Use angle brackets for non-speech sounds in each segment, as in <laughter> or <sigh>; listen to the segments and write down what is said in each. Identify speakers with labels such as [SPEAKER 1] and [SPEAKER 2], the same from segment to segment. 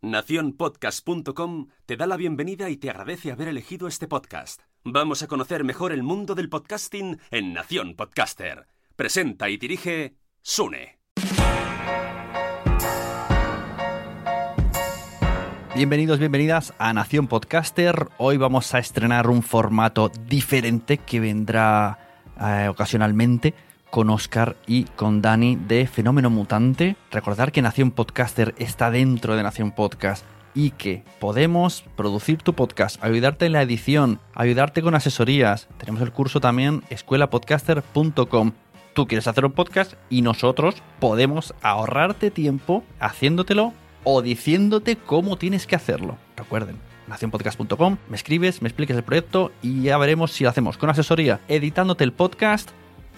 [SPEAKER 1] Naciónpodcast.com te da la bienvenida y te agradece haber elegido este podcast. Vamos a conocer mejor el mundo del podcasting en Nación Podcaster. Presenta y dirige Sune.
[SPEAKER 2] Bienvenidos, bienvenidas a Nación Podcaster. Hoy vamos a estrenar un formato diferente que vendrá eh, ocasionalmente con Oscar y con Dani de Fenómeno Mutante. Recordar que Nación Podcaster está dentro de Nación Podcast y que podemos producir tu podcast, ayudarte en la edición, ayudarte con asesorías. Tenemos el curso también escuelapodcaster.com. Tú quieres hacer un podcast y nosotros podemos ahorrarte tiempo haciéndotelo o diciéndote cómo tienes que hacerlo. Recuerden, nacionpodcast.com, me escribes, me expliques el proyecto y ya veremos si lo hacemos con asesoría, editándote el podcast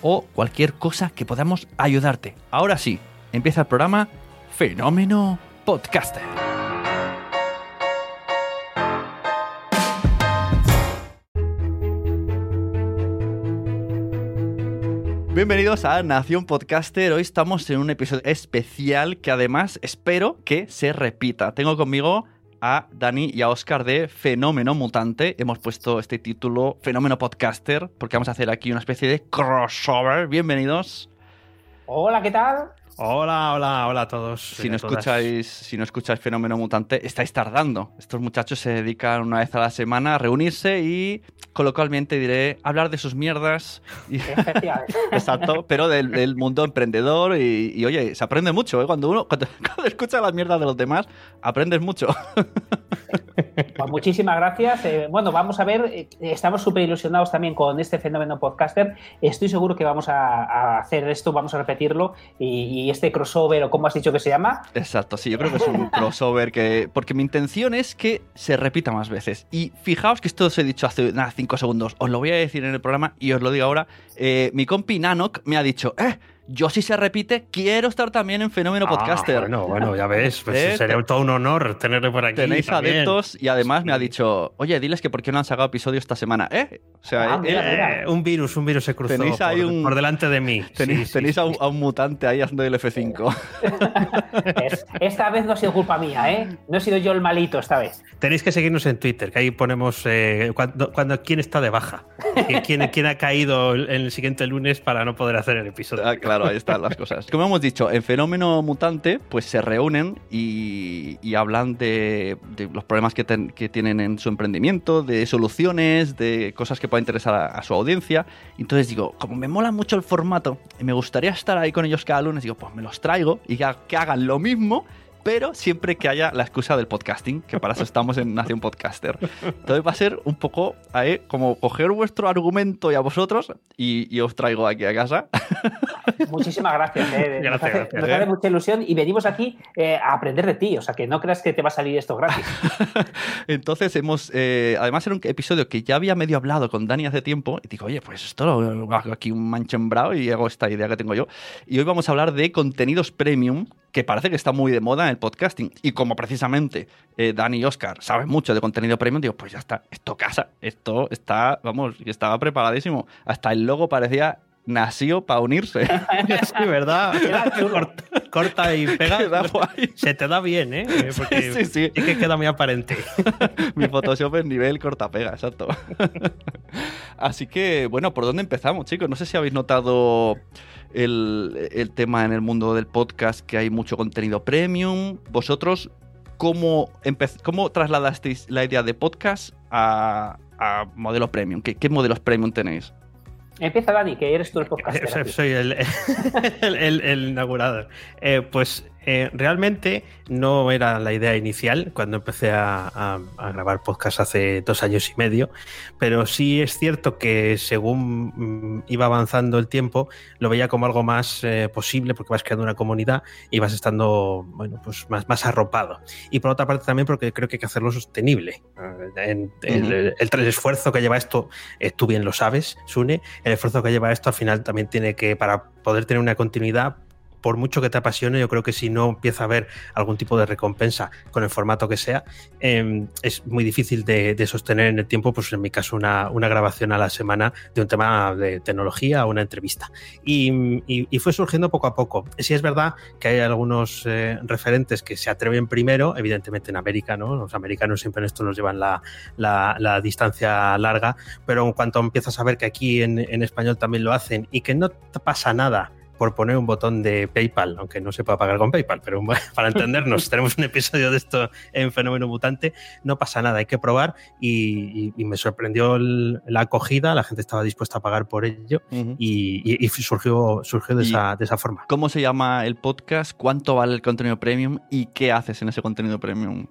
[SPEAKER 2] o cualquier cosa que podamos ayudarte. Ahora sí, empieza el programa Fenómeno Podcaster. Bienvenidos a Nación Podcaster. Hoy estamos en un episodio especial que además espero que se repita. Tengo conmigo a Dani y a Oscar de Fenómeno Mutante. Hemos puesto este título Fenómeno Podcaster porque vamos a hacer aquí una especie de crossover. Bienvenidos.
[SPEAKER 3] Hola, ¿qué tal?
[SPEAKER 4] Hola, hola, hola a todos.
[SPEAKER 2] Si no, escucháis, si no escucháis Fenómeno Mutante, estáis tardando. Estos muchachos se dedican una vez a la semana a reunirse y, coloquialmente diré, hablar de sus mierdas. Y-. <laughs> Exacto, pero del, del mundo emprendedor y, y, oye, se aprende mucho, ¿eh? Cuando uno cuando, <laughs> cuando escucha las mierdas de los demás, aprendes mucho. <laughs>
[SPEAKER 3] Pues muchísimas gracias. Eh, bueno, vamos a ver, eh, estamos súper ilusionados también con este fenómeno podcaster. Estoy seguro que vamos a, a hacer esto, vamos a repetirlo y, y este crossover, o como has dicho que se llama,
[SPEAKER 2] Exacto, sí, yo creo que es un crossover que... Porque mi intención es que se repita más veces. Y fijaos que esto os he dicho hace nada, segundos. Os lo voy a decir en el programa y os lo digo ahora. Eh, mi compi Nanok me ha dicho, eh, yo si se repite, quiero estar también en Fenómeno
[SPEAKER 4] Ah,
[SPEAKER 2] Podcaster.
[SPEAKER 4] bueno, bueno, ya ves, pues
[SPEAKER 2] ¿Eh?
[SPEAKER 4] sería todo un honor tenerle por aquí.
[SPEAKER 2] Tenéis
[SPEAKER 4] también.
[SPEAKER 2] adeptos y además me ha dicho, oye, diles que por qué no han sacado episodio esta semana, ¿eh? O sea,
[SPEAKER 3] Ah,
[SPEAKER 2] eh,
[SPEAKER 3] mira,
[SPEAKER 2] eh,
[SPEAKER 3] mira.
[SPEAKER 4] Eh, un virus, un virus se cruzó
[SPEAKER 2] Tenéis ahí
[SPEAKER 4] por,
[SPEAKER 2] un-
[SPEAKER 4] por delante de mí.
[SPEAKER 2] tenéis,
[SPEAKER 4] Sí,
[SPEAKER 2] tenéis
[SPEAKER 4] sí.
[SPEAKER 2] A, un, a un mutante ahí haciendo el F5. <laughs>
[SPEAKER 3] Es- esta vez no ha sido culpa mía, ¿eh? No he sido yo el malito esta vez.
[SPEAKER 4] Tenéis que seguirnos en Twitter, que ahí ponemos eh, cuando, cuando quién está de baja, <laughs> quién, quién ha caído el, el siguiente lunes para no poder hacer el episodio.
[SPEAKER 2] Ah, claro, ahí están las cosas. Como hemos dicho, en Fenómeno Mutante, pues se reúnen y, hablan de, los problemas que, tienen en su emprendimiento, de soluciones, de cosas que puedan interesar a, su audiencia. Entonces digo, como me mola mucho el formato y me gustaría estar ahí con ellos cada lunes, digo, pues me los traigo y que hagan lo mismo. Pero siempre que haya la excusa del podcasting, que para eso estamos en Nación Podcaster. Entonces va a ser un poco ahí, como coger vuestro argumento y a vosotros y, y os traigo aquí a casa
[SPEAKER 3] Muchísimas gracias. ¿eh? <laughs> Nos,
[SPEAKER 4] Gracias,
[SPEAKER 3] hace,
[SPEAKER 4] gracias,
[SPEAKER 3] nos
[SPEAKER 4] ¿eh?
[SPEAKER 3] hace mucha ilusión y venimos aquí eh, a aprender de ti. O sea, que no creas que te va a salir esto gratis. <laughs>
[SPEAKER 2] Entonces hemos, eh, además era un episodio que ya había medio hablado con Dani hace tiempo y digo, oye, pues esto lo hago aquí un manchembrado y hago esta idea que tengo yo. Y hoy vamos a hablar de contenidos premium, que parece que está muy de moda en el podcasting. Y como precisamente eh, Dani y Oscar saben mucho de contenido premium, digo, pues ya está, esto casa, esto está, vamos, estaba preparadísimo. Hasta el logo parecía nació para unirse. <laughs>
[SPEAKER 4] Sí, ¿verdad? <laughs> Corta, corta y pega. Se te da bien, ¿eh? Porque
[SPEAKER 2] Sí, sí.
[SPEAKER 4] que queda muy aparente. <laughs>
[SPEAKER 2] Mi Photoshop es nivel cortapega, exacto. Así que, bueno, ¿por dónde empezamos, chicos? No sé si habéis notado el, el tema en el mundo del podcast, que hay mucho contenido premium. Vosotros, ¿cómo, cómo trasladasteis la idea de podcast a, a modelo premium? ¿Qué, qué modelos premium tenéis?
[SPEAKER 3] Empieza, Dani, que eres tú el <laughs> podcaster.
[SPEAKER 4] Soy el, <laughs> el, el- el inaugurador. Eh, pues Eh, realmente no era la idea inicial cuando empecé a, grabar podcast hace dos años y medio, pero sí es cierto que según mm, iba avanzando el tiempo, lo veía como algo más eh, posible porque vas creando una comunidad y vas estando bueno, pues más, más arropado. Y por otra parte también porque creo que hay que hacerlo sostenible. Eh, el, el, esfuerzo que lleva esto, tú bien lo sabes, Sune, el esfuerzo que lleva esto al final también tiene que, para poder tener una continuidad, por mucho que te apasione, yo creo que si no empieza a haber algún tipo de recompensa con el formato que sea, em, es muy difícil de, sostener en el tiempo, pues en mi caso, una, grabación a la semana de un tema de tecnología o una entrevista. Y, fue surgiendo poco a poco. Sí es verdad que hay algunos eh, referentes que se atreven primero, evidentemente en América, ¿no? Los americanos siempre en esto nos llevan la, distancia larga, pero en cuanto empiezas a ver que aquí en, en español también lo hacen y que no pasa nada por poner un botón de PayPal, aunque no se pueda pagar con PayPal, pero <laughs> para entendernos, <laughs> tenemos un episodio de esto en Fenómeno Mutante, no pasa nada, hay que probar y, me sorprendió la acogida, la gente estaba dispuesta a pagar por ello y, surgió, surgió de, esa, de esa forma.
[SPEAKER 2] ¿Cómo se llama el podcast? ¿Cuánto vale el contenido premium? ¿Y qué haces en ese contenido premium?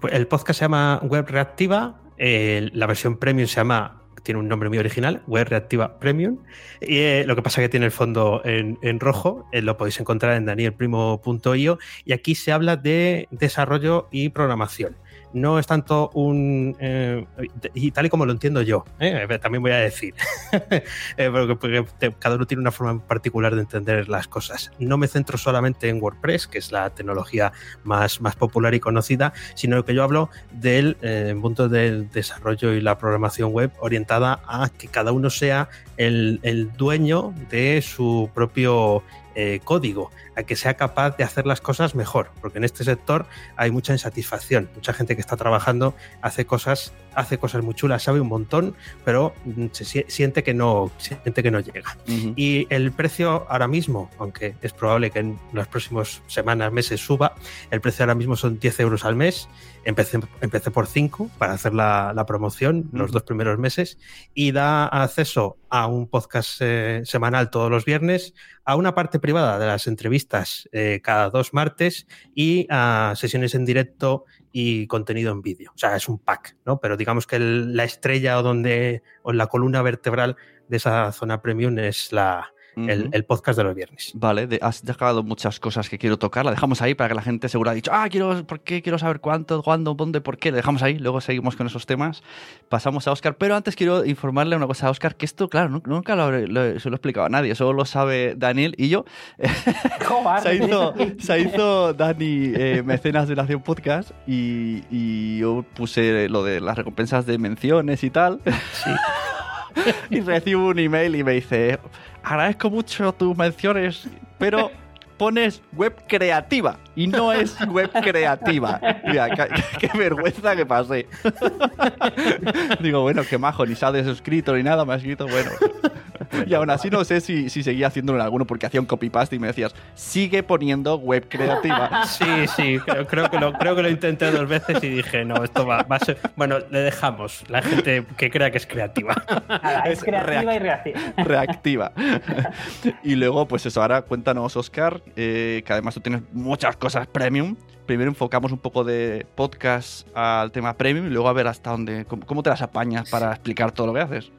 [SPEAKER 4] Pues el podcast se llama Web Reactiva, la versión premium se llama tiene un nombre muy original, Web Reactiva Premium. Y eh, lo que pasa es que tiene el fondo en, rojo, eh, lo podéis encontrar en danielprimo.io. Y aquí se habla de desarrollo y programación no es tanto un... Eh, y tal y como lo entiendo yo, ¿eh? también voy a decir, <laughs> eh, porque, cada uno tiene una forma particular de entender las cosas. No me centro solamente en WordPress, que es la tecnología más, más popular y conocida, sino que yo hablo del mundo del desarrollo y la programación web orientada a que cada uno sea el, el dueño de su propio eh, código, a que sea capaz de hacer las cosas mejor, porque en este sector hay mucha insatisfacción, mucha gente que está trabajando hace cosas, hace cosas muy chulas, sabe un montón, pero mm, se siente que no, siente que no llega. Y el precio ahora mismo, aunque es probable que en las próximas semanas, meses suba, el precio ahora mismo son 10 euros al mes. Empecé, empecé por 5 para hacer la, promoción los dos primeros meses y da acceso a un podcast eh, semanal todos los viernes, a una parte privada de las entrevistas eh, cada dos martes y a sesiones en directo y contenido en vídeo. O sea, es un pack, ¿no? Pero digamos que la estrella o donde, o la columna vertebral de esa zona premium es la, el, podcast de los viernes.
[SPEAKER 2] Vale, has dejado muchas cosas que quiero tocar. La dejamos ahí para que la gente seguro ha dicho, ah, quiero, ¿por qué? Quiero saber cuánto, cuándo, dónde, por qué. Le dejamos ahí, luego seguimos con esos temas. Pasamos a Oscar, pero antes quiero informarle una cosa a Oscar, que esto, claro, nunca lo, se lo he explicado a nadie, solo lo sabe Daniel y yo. <laughs> se, hizo, se hizo Dani eh, mecenas de Nación Podcast y, y yo puse lo de las recompensas de menciones y tal. Sí. <laughs> <laughs> y recibo un email y me dice, agradezco mucho tus menciones, pero pones web creativa y no es web creativa. Mira, qué, vergüenza que pasé. <laughs> Digo, bueno, qué majo, ni se ha suscrito ni nada, me ha escrito, bueno. <laughs> Y aún así no sé si, si seguía haciéndolo en alguno porque hacía un copy-paste y me decías, sigue poniendo web creativa. <laughs>
[SPEAKER 4] Sí, sí, creo, que lo, creo que lo intenté dos veces y dije, no, esto va, a ser... Bueno, le dejamos, la gente que crea que es creativa.
[SPEAKER 3] es, creativa y <laughs> reactiva.
[SPEAKER 2] Reactiva. y luego, pues eso, ahora cuéntanos, Oscar, eh, que además tú tienes muchas cosas premium. Primero enfocamos un poco de podcast al tema premium y luego a ver hasta dónde, cómo, te las apañas para explicar todo lo que haces.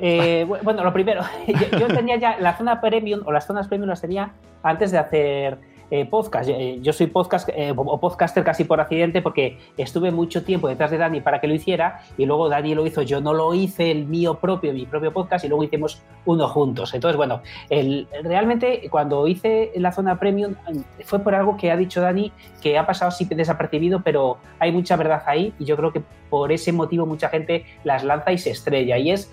[SPEAKER 3] Eh, bueno, lo primero, <laughs> yo, tenía ya la zona premium o las zonas premium las tenía antes de hacer eh, podcast. Eh, yo soy podcast o podcaster casi por accidente porque estuve mucho tiempo detrás de Dani para que lo hiciera y luego Dani lo hizo, yo no lo hice el mío propio, mi propio podcast y luego hicimos uno juntos. Entonces, bueno, realmente cuando hice la zona premium fue por algo que ha dicho Dani que ha pasado así desapercibido, pero hay mucha verdad ahí y yo creo que por ese motivo mucha gente las lanza y se estrella. Y es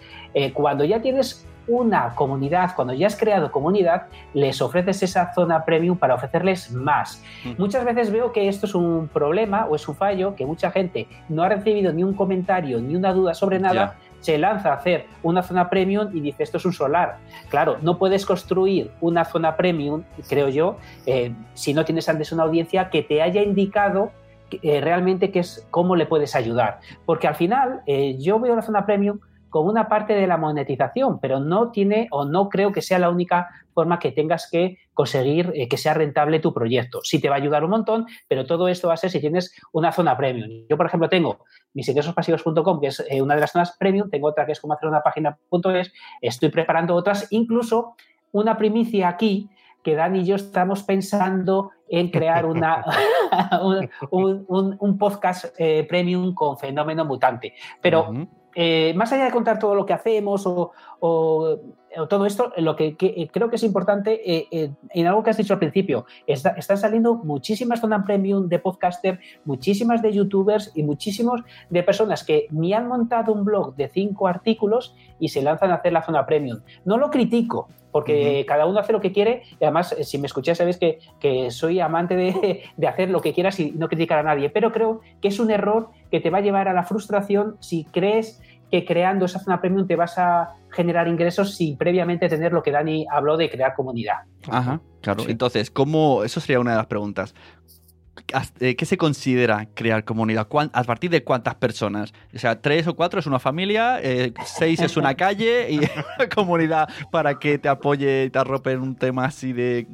[SPEAKER 3] cuando ya tienes una comunidad, cuando ya has creado comunidad, les ofreces esa zona premium para ofrecerles más. Muchas veces veo que esto es un problema o es un fallo, que mucha gente no ha recibido ni un comentario ni una duda sobre nada. se lanza a hacer una zona premium y dice esto es un solar. Claro, no puedes construir una zona premium, creo yo, eh, si no tienes antes una audiencia que te haya indicado eh, realmente qué es cómo le puedes ayudar. Porque al final eh, yo veo la zona premium como una parte de la monetización, pero no tiene o no creo que sea la única forma que tengas que conseguir eh, que sea rentable tu proyecto. Sí te va a ayudar un montón, pero todo esto va a ser si tienes una zona premium. Yo, por ejemplo, tengo mis ingresospasivos.com, que es eh, una de las zonas premium, tengo otra que es como hacer una página.es, estoy preparando otras, incluso una primicia aquí que Dan y yo estamos pensando en crear una, <laughs> un, podcast eh, premium con fenómeno mutante. Pero eh, más allá de contar todo lo que hacemos o, todo esto, lo que, eh, creo que es importante, eh, en algo que has dicho al principio, están saliendo muchísimas zonas premium de podcaster, muchísimas de youtubers y muchísimos de personas que ni han montado un blog de cinco artículos y se lanzan a hacer la zona premium. No lo critico, porque cada uno hace lo que quiere y además, si me escucháis, sabéis que, que soy amante de, <laughs> de hacer lo que quieras y no criticar a nadie, pero creo que es un error que te va a llevar a la frustración si crees que creando esa zona premium te vas a generar ingresos sin previamente tener lo que Dani habló de crear comunidad.
[SPEAKER 2] Ajá, claro. Entonces, ¿cómo? Eso sería una de las preguntas. Eh, ¿Qué se considera crear comunidad? ¿A partir de cuántas personas? O sea, tres o cuatro es una familia, eh, seis es una calle y <laughs> comunidad para que te apoye y te arrope en un tema así de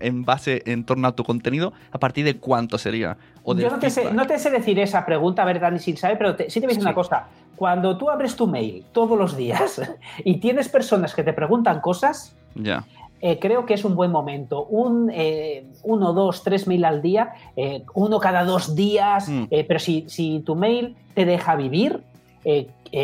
[SPEAKER 2] en, base en torno a tu contenido. ¿A partir de cuánto sería?
[SPEAKER 3] Yo no te, sé, decir esa pregunta, ¿verdad? Ni sin saber, pero sí te voy a decir una cosa. Cuando tú abres tu mail todos los días <laughs> y tienes personas que te preguntan cosas. Eh, creo que es un buen momento. Un eh, uno, dos, tres mail al día, eh, uno cada dos días, mm. pero si, si, tu mail te deja vivir,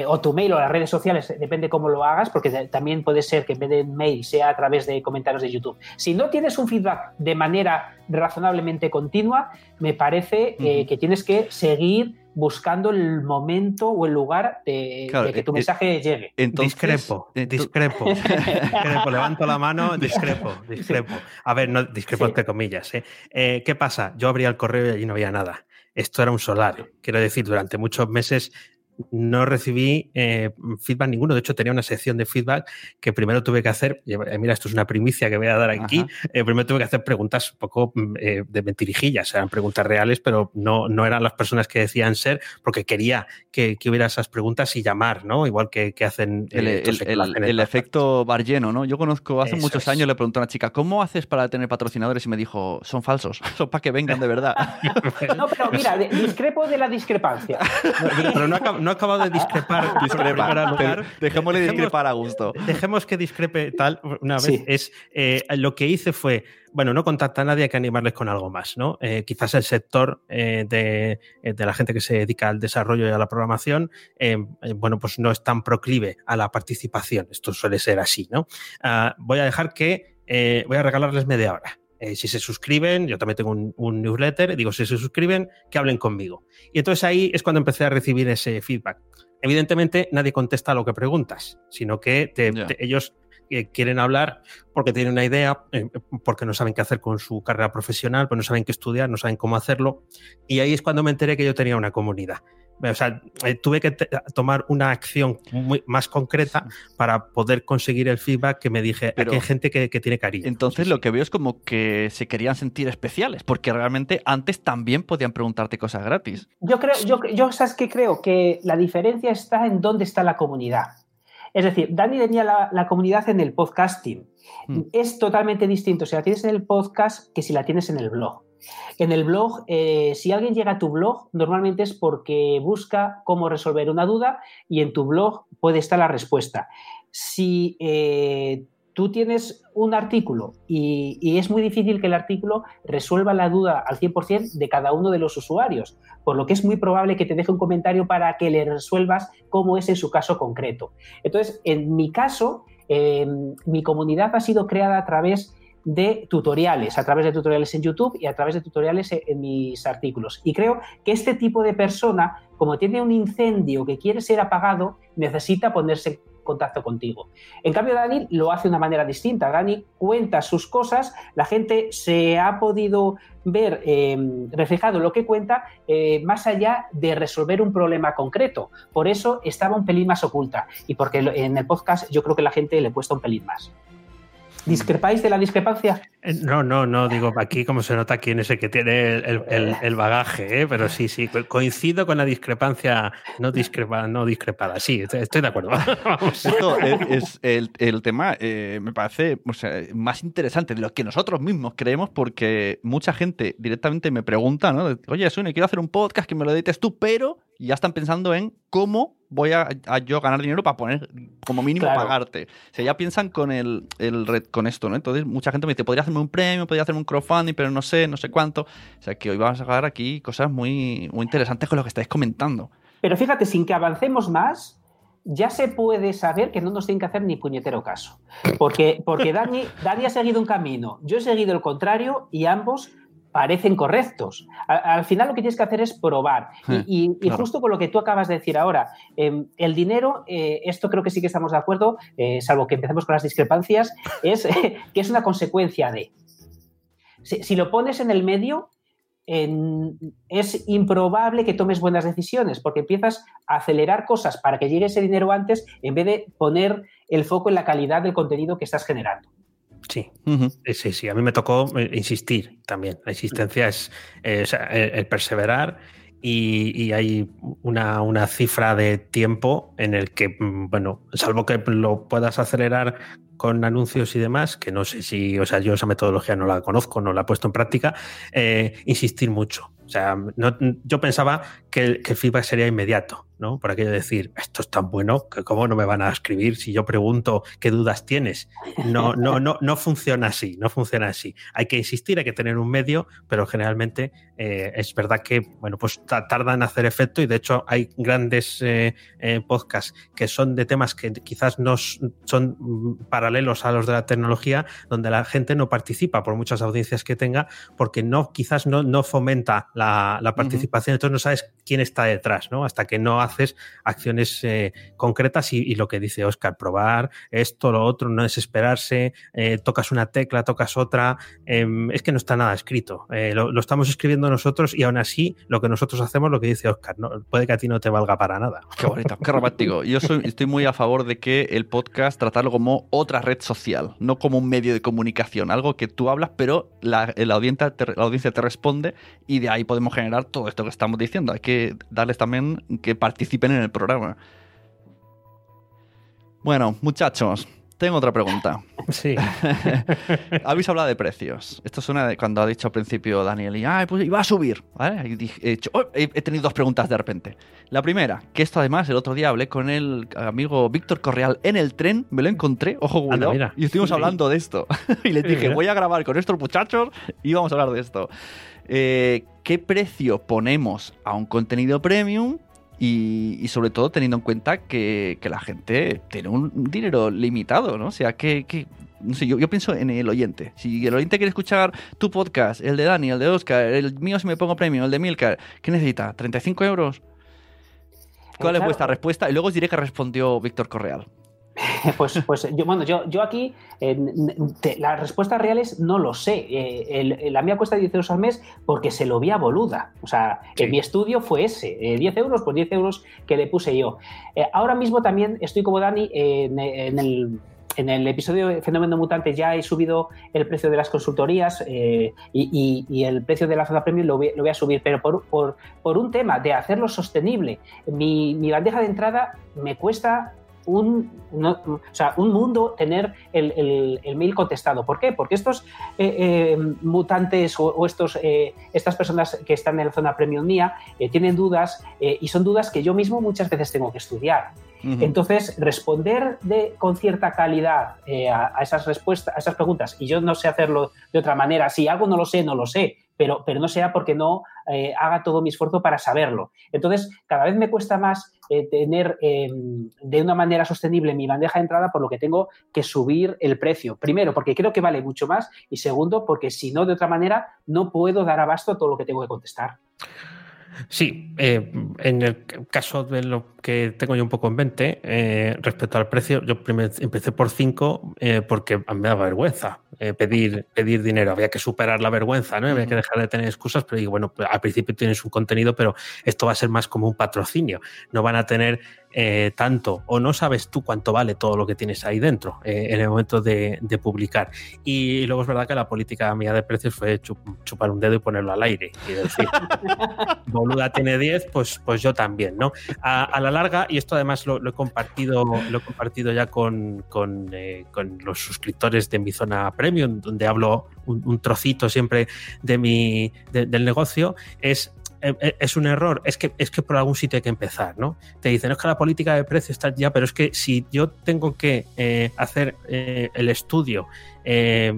[SPEAKER 3] o tu mail o las redes sociales, depende cómo lo hagas, porque también puede ser que en vez de mail sea a través de comentarios de YouTube. Si no tienes un feedback de manera razonablemente continua, me parece que tienes que seguir buscando el momento o el lugar de, que tu eh, mensaje llegue.
[SPEAKER 4] discrepo, eh, discrepo, <laughs> discrepo, levanto la mano, <laughs> discrepo, discrepo. A ver, no discrepo entre comillas. ¿eh? ¿Qué pasa? Yo abría el correo y allí no había nada. Esto era un solar. Quiero decir, durante muchos meses no recibí eh, feedback ninguno. De hecho, tenía una sección de feedback que primero tuve que hacer. Eh, mira, esto es una primicia que voy a dar aquí. Eh, primero tuve que hacer preguntas un poco mm, de mentirijillas. Eran preguntas reales, pero no, no eran las personas que decían ser, porque quería que, hubiera esas preguntas y llamar, ¿no? Igual que, hacen.
[SPEAKER 2] El, el, efecto bar lleno, ¿no? Yo conozco, hace muchos años le pregunté a una chica, ¿cómo haces para tener patrocinadores? Y me dijo, son falsos, <laughs> son para que vengan de verdad. <laughs>
[SPEAKER 3] no, pero mira, discrepo de la discrepancia. <laughs>
[SPEAKER 4] pero no, no he acabado de discrepar. <laughs>
[SPEAKER 2] discrepar dejémosle discrepar a gusto.
[SPEAKER 4] Dejemos que discrepe tal una vez. Es, eh, lo que hice fue, bueno, no contacta a nadie, hay que animarles con algo más, ¿no? Eh, quizás el sector eh, de, de, la gente que se dedica al desarrollo y a la programación, bueno, pues no es tan proclive a la participación. Esto suele ser así, ¿no? Ah, voy a dejar que, voy a regalarles media hora. Eh, si se suscriben, yo también tengo un, newsletter, digo, si se suscriben, que hablen conmigo. Y entonces ahí es cuando empecé a recibir ese feedback. Evidentemente, nadie contesta a lo que preguntas, sino que ellos eh, quieren hablar porque tienen una idea, eh, porque no saben qué hacer con su carrera profesional, pues no saben qué estudiar, no saben cómo hacerlo. Y ahí es cuando me enteré que yo tenía una comunidad. O sea, eh, tuve que tomar una acción muy, más concreta para poder conseguir el feedback que me dije, Pero, hay gente que, tiene cariño.
[SPEAKER 2] Entonces lo que veo es como que se querían sentir especiales, porque realmente antes también podían preguntarte cosas gratis.
[SPEAKER 3] Yo creo, yo, yo sabes que creo que la diferencia está en dónde está la comunidad. Es decir, Dani tenía la, comunidad en el podcasting. Mm. Es totalmente distinto si la tienes en el podcast que si la tienes en el blog. En el blog, eh, si alguien llega a tu blog, normalmente es porque busca cómo resolver una duda y en tu blog puede estar la respuesta. Si eh, tú tienes un artículo y, es muy difícil que el artículo resuelva la duda al 100% de cada uno de los usuarios, por lo que es muy probable que te deje un comentario para que le resuelvas cómo es en su caso concreto. Entonces, en mi caso, eh, mi comunidad ha sido creada a través de tutoriales, a través de tutoriales en YouTube y a través de tutoriales en, mis artículos. Y creo que este tipo de persona, como tiene un incendio que quiere ser apagado, necesita ponerse en contacto contigo. En cambio, Dani lo hace de una manera distinta. Dani cuenta sus cosas, la gente se ha podido ver em, reflejado lo que cuenta eh, más allá de resolver un problema concreto. Por eso estaba un pelín más oculta y porque en el podcast yo creo que la gente le cuesta un pelín más. ¿Discrepáis de la discrepancia?
[SPEAKER 4] Eh, no, no, no, digo, aquí como se nota quién es el que tiene el, bagaje, ¿eh? pero sí, sí, coincido con la discrepancia no, discrepa, no discrepada, sí, estoy de acuerdo. <laughs>
[SPEAKER 2] es, el, tema, eh, me parece más interesante de lo que nosotros mismos creemos, porque mucha gente directamente me pregunta, ¿no? Oye, Sune, quiero hacer un podcast que me lo edites tú, pero ya están pensando en cómo voy a, yo ganar dinero para poner, como mínimo, pagarte. O sea, ya piensan con el, el con esto, ¿no? Entonces, mucha gente me dice, podría hacerme un premio, podría hacerme un crowdfunding, pero no sé, no sé cuánto. O sea, que hoy vamos a sacar aquí cosas muy, muy interesantes con lo que estáis comentando.
[SPEAKER 3] Pero fíjate, sin que avancemos más, ya se puede saber que no nos tienen que hacer ni puñetero caso. Porque, porque Dani, Dani ha seguido un camino, yo he seguido el contrario y ambos parecen correctos. Al, final lo que tienes que hacer es probar. y, justo con lo que tú acabas de decir ahora, em, el dinero, eh, esto creo que sí que estamos de acuerdo, eh, salvo que empecemos con las discrepancias, <laughs> es <laughs> que es una consecuencia de. Si, lo pones en el medio, es improbable que tomes buenas decisiones porque empiezas a acelerar cosas para que llegue ese dinero antes en vez de poner el foco en la calidad del contenido que estás generando.
[SPEAKER 4] Sí, sí, sí. A mí me tocó eh, insistir también. La insistencia es el, perseverar y, hay una, una, cifra de tiempo en el que, mm, bueno, salvo que lo puedas acelerar con anuncios y demás, que no sé si, o sea, yo esa metodología no la conozco, no la he puesto en práctica, eh, insistir mucho. O sea, yo pensaba que el, que el feedback sería inmediato ¿no? Por aquello de decir, esto es tan bueno que cómo no me van a escribir si yo pregunto qué dudas tienes. No, no, no, no funciona así, no funciona así. Hay que insistir, hay que tener un medio, pero generalmente eh, es verdad que, bueno, pues tarda en hacer efecto y de hecho hay grandes eh, eh, podcasts que son de temas que quizás no son paralelos a los de la tecnología, donde la gente no participa por muchas audiencias que tenga, porque no, quizás no, no fomenta la, participación, entonces no sabes quién está detrás, ¿no? Hasta que no haces acciones eh, concretas y, lo que dice Oscar, probar esto, lo otro, no desesperarse, eh, tocas una tecla, tocas otra, em, es que no está nada escrito. Eh, lo, estamos escribiendo nosotros y aún así lo que nosotros hacemos, lo que dice Oscar, ¿no? puede que a ti no te valga para nada.
[SPEAKER 2] Qué bonito, qué romántico. Yo estoy muy a favor de que el podcast tratarlo como otra red social, no como un medio de comunicación, algo que tú hablas, pero la, audiencia, la audiencia te responde y de ahí podemos generar todo esto que estamos diciendo. Hay que darles también que participen en el programa. Bueno, muchachos, tengo otra pregunta.
[SPEAKER 4] Sí. <laughs>
[SPEAKER 2] Habéis hablado de precios. Esto suena de cuando ha dicho al principio Daniel y ah, pues iba a subir. Oh, he, tenido dos preguntas de repente. La primera, que esto además el otro día hablé con el amigo Víctor Correal en el tren, me lo encontré, ojo cuidado, y estuvimos hablando de esto. <laughs> y le dije, voy a grabar con estos muchachos y vamos a hablar de esto. Eh, ¿Qué precio ponemos a un contenido premium y, sobre todo teniendo en cuenta que, la gente tiene un dinero limitado, ¿no? O sea, que, no sé, yo, pienso en el oyente. Si el oyente quiere escuchar tu podcast, el de Dani, el de Oscar, el mío si me pongo premio, el de Milcar, ¿qué necesita? ¿35 euros? ¿Cuál es vuestra respuesta? Y luego os diré que respondió Víctor Correal. <laughs>
[SPEAKER 3] Pues, pues yo, bueno, yo, yo aquí las respuestas reales no lo sé. Eh, la mía cuesta 10 euros al mes porque se lo vi a boluda. O sea, en mi estudio fue ese. 10 eh, euros, pues 10 euros que le puse yo. Eh, ahora mismo también estoy como Dani en, el en el episodio de Fenómeno Mutante ya he subido el precio de las consultorías y, el precio de la zona premium lo voy, a subir, pero por, por, por, un tema de hacerlo sostenible. Mi, mi, bandeja de entrada me cuesta un, o sea, un mundo tener el, mail contestado. ¿Por qué? Porque estos eh, eh, mutantes o, estos, eh, estas personas que están en la zona premium mía tienen dudas y son dudas que yo mismo muchas veces tengo que estudiar. Entonces, responder de, con cierta calidad a, esas respuestas, a esas preguntas, y yo no sé hacerlo de otra manera, si algo no lo sé, no lo sé, pero, pero no sea porque no haga todo mi esfuerzo para saberlo. Entonces, cada vez me cuesta más eh, tener em, de una manera sostenible mi bandeja de entrada, por lo que tengo que subir el precio. Primero, porque creo que vale mucho más y segundo, porque si no, de otra manera, no puedo dar abasto a todo lo que tengo que contestar.
[SPEAKER 4] Sí, eh, en el caso de lo que tengo yo un poco en mente, eh, respecto al precio, yo empecé por 5 porque me daba vergüenza. Eh, pedir, pedir dinero. Había que superar la vergüenza, ¿no? Había que dejar de tener excusas, pero digo, bueno, al principio tienes un contenido, pero esto va a ser más como un patrocinio. No van a tener eh, tanto o no sabes tú cuánto vale todo lo que tienes ahí dentro eh, en el momento de, publicar. Y luego es verdad que la política mía de precios fue chupar un dedo y ponerlo al aire y decir, <laughs> boluda tiene 10, pues, pues yo también, ¿no? A, la larga, y esto además lo, he compartido, lo he compartido ya con, con, eh, los suscriptores de mi zona premium, donde hablo un, trocito siempre de mi, del negocio, es es un error, es que, es que por algún sitio hay que empezar, ¿no? Te dicen, es que la política de precios está ya, pero es que si yo tengo que eh, hacer el estudio eh,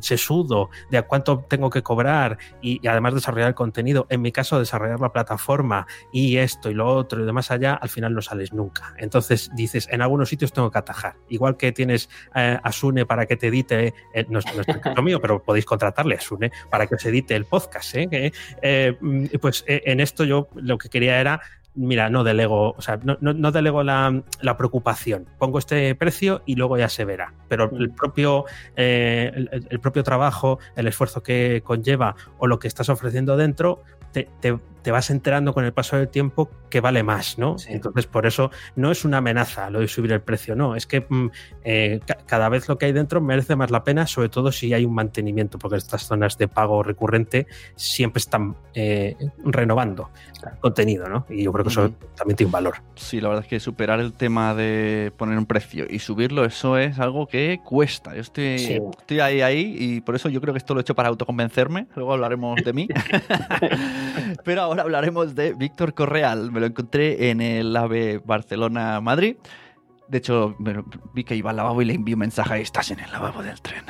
[SPEAKER 4] sesudo de a cuánto tengo que cobrar y, además desarrollar el contenido, en mi caso desarrollar la plataforma y esto y lo otro y demás allá, al final no sales nunca. Entonces dices, en algunos sitios tengo que atajar. Igual que tienes eh, a Sune para que te edite, eh, no, es, no <laughs> mío, pero podéis contratarle a Sune para que os edite el podcast. pues en esto yo lo que quería era mira, no delego, o sea, no, no, delego la, la, preocupación. Pongo este precio y luego ya se verá. Pero el mm. propio, eh, el, propio trabajo, el esfuerzo que conlleva o lo que estás ofreciendo dentro, te, te vas enterando con el paso del tiempo que vale más, ¿no? Entonces, por eso no es una amenaza lo de subir el precio, no, es que mm, eh, cada vez lo que hay dentro merece más la pena, sobre todo si hay un mantenimiento, porque estas zonas de pago recurrente siempre están eh, renovando contenido, ¿no? Y yo creo que eso también tiene un valor.
[SPEAKER 2] Sí, la verdad es que superar el tema de poner un precio y subirlo, eso es algo que cuesta. Yo estoy, estoy ahí, ahí, y por eso yo creo que esto lo he hecho para autoconvencerme, luego hablaremos de mí. <laughs> <laughs> Pero ahora hablaremos de Víctor Correal. Me lo encontré en el AVE Barcelona-Madrid. De hecho, vi que iba al lavabo y le envié un mensaje estás en el lavabo del tren.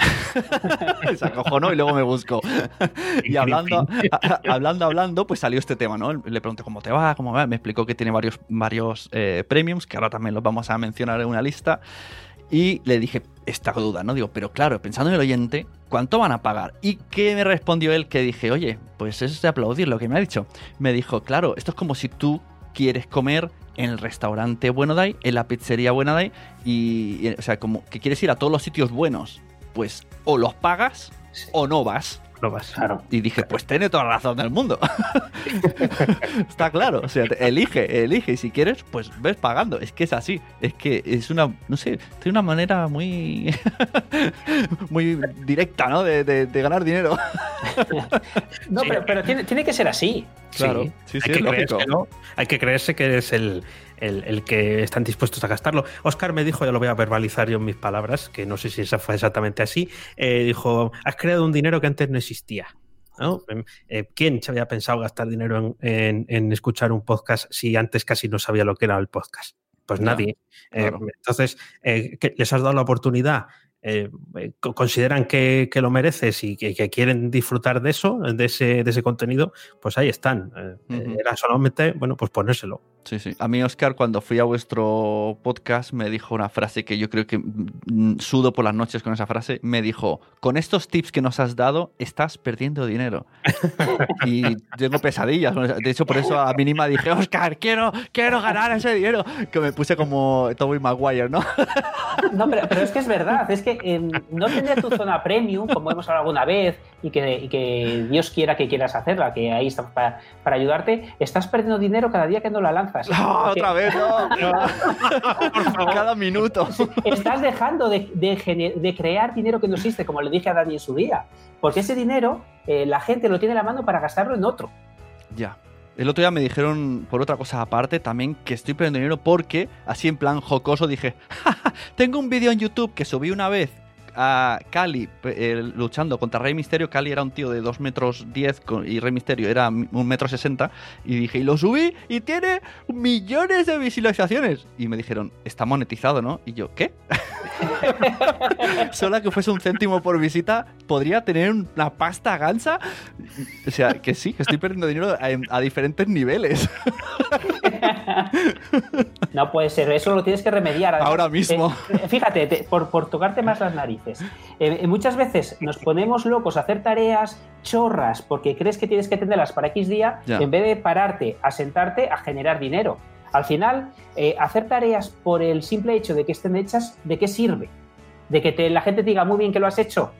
[SPEAKER 2] <laughs> Se acojonó y luego me buscó. <laughs> y hablando, hablando, hablando, pues salió este tema, ¿no? Le pregunté cómo te va, cómo va. Me explicó que tiene varios, varios eh, premiums, que ahora también los vamos a mencionar en una lista. Y le dije esta duda, ¿no? Digo, pero claro, pensando en el oyente, ¿cuánto van a pagar? ¿Y qué me respondió él? Que dije, oye, pues eso es de aplaudir lo que me ha dicho. Me dijo, claro, esto es como si tú quieres comer en el restaurante Bueno Day, en la pizzería Buena Day, y, o sea, como que quieres ir a todos los sitios buenos, pues o los pagas o no vas. Y dije, pues tiene toda la razón del mundo. <laughs> Está claro. O sea, elige, elige. Y si quieres, pues ves pagando. Es que es así. Es que es una, no sé, tiene una manera muy, <laughs> muy directa, ¿no? De, ganar dinero.
[SPEAKER 3] no, <laughs> pero, tiene, tiene, que ser así.
[SPEAKER 2] Claro, sí, sí,
[SPEAKER 4] hay, que hay que creerse que es el, el, que están dispuestos a gastarlo. Oscar me dijo, ya lo voy a verbalizar yo en mis palabras, que no sé si esa fue exactamente así, eh, dijo, has creado un dinero que antes no existía. Em, eh, ¿Quién se había pensado gastar dinero en, escuchar un podcast si antes casi no sabía lo que era el podcast? Pues nadie. Eh, entonces, ¿les has dado la oportunidad? Consideran que, lo mereces y que, quieren disfrutar de eso, de ese, de ese contenido, pues ahí están. Era solamente, bueno, pues ponérselo.
[SPEAKER 2] Sí, sí. A mí, Oscar, cuando fui a vuestro podcast, me dijo una frase que yo creo que mm, sudo por las noches con esa frase. Me dijo: Con estos tips que nos has dado, estás perdiendo dinero. <laughs> y tengo pesadillas. De hecho, por eso a mínima dije: Oscar, quiero, quiero ganar ese dinero. Que me puse como Toby Maguire, ¿no? <laughs>
[SPEAKER 3] no, pero, es que es verdad. Es que em, no tener tu zona premium, como hemos hablado alguna vez, y que, que Dios quiera que quieras hacerla, que ahí estamos para, para ayudarte, estás perdiendo dinero cada día que no la lanzas
[SPEAKER 2] no, otra vez, no. <laughs> Cada minuto.
[SPEAKER 3] Estás dejando de, crear dinero que no existe, como le dije a Dani en su día. Porque ese dinero eh, la gente lo tiene en la mano para gastarlo en otro.
[SPEAKER 2] Ya. El otro día me dijeron, por otra cosa aparte, también que estoy perdiendo dinero porque, así en plan jocoso, dije, tengo un vídeo en YouTube que subí una vez a Cali luchando contra Rey Misterio. Cali era un tío de 2 metros 10 y Rey Misterio era 1 metro 60. Y dije, y lo subí y tiene millones de visualizaciones. Y me dijeron, está monetizado, ¿no? Y yo, ¿qué? <laughs> Solo que fuese un céntimo por visita, podría tener una pasta gansa. O sea, que sí, que estoy perdiendo dinero a, diferentes niveles. <laughs>
[SPEAKER 3] no puede ser, eso lo tienes que remediar.
[SPEAKER 2] Ahora mismo.
[SPEAKER 3] Eh, fíjate, por, por tocarte más las narices eh, eh, muchas veces nos ponemos locos a hacer tareas chorras porque crees que tienes que tenerlas para X día en vez de pararte a sentarte a generar dinero. Al final, eh, hacer tareas por el simple hecho de que estén hechas, ¿de qué sirve? ¿De que la gente te diga muy bien que lo has hecho?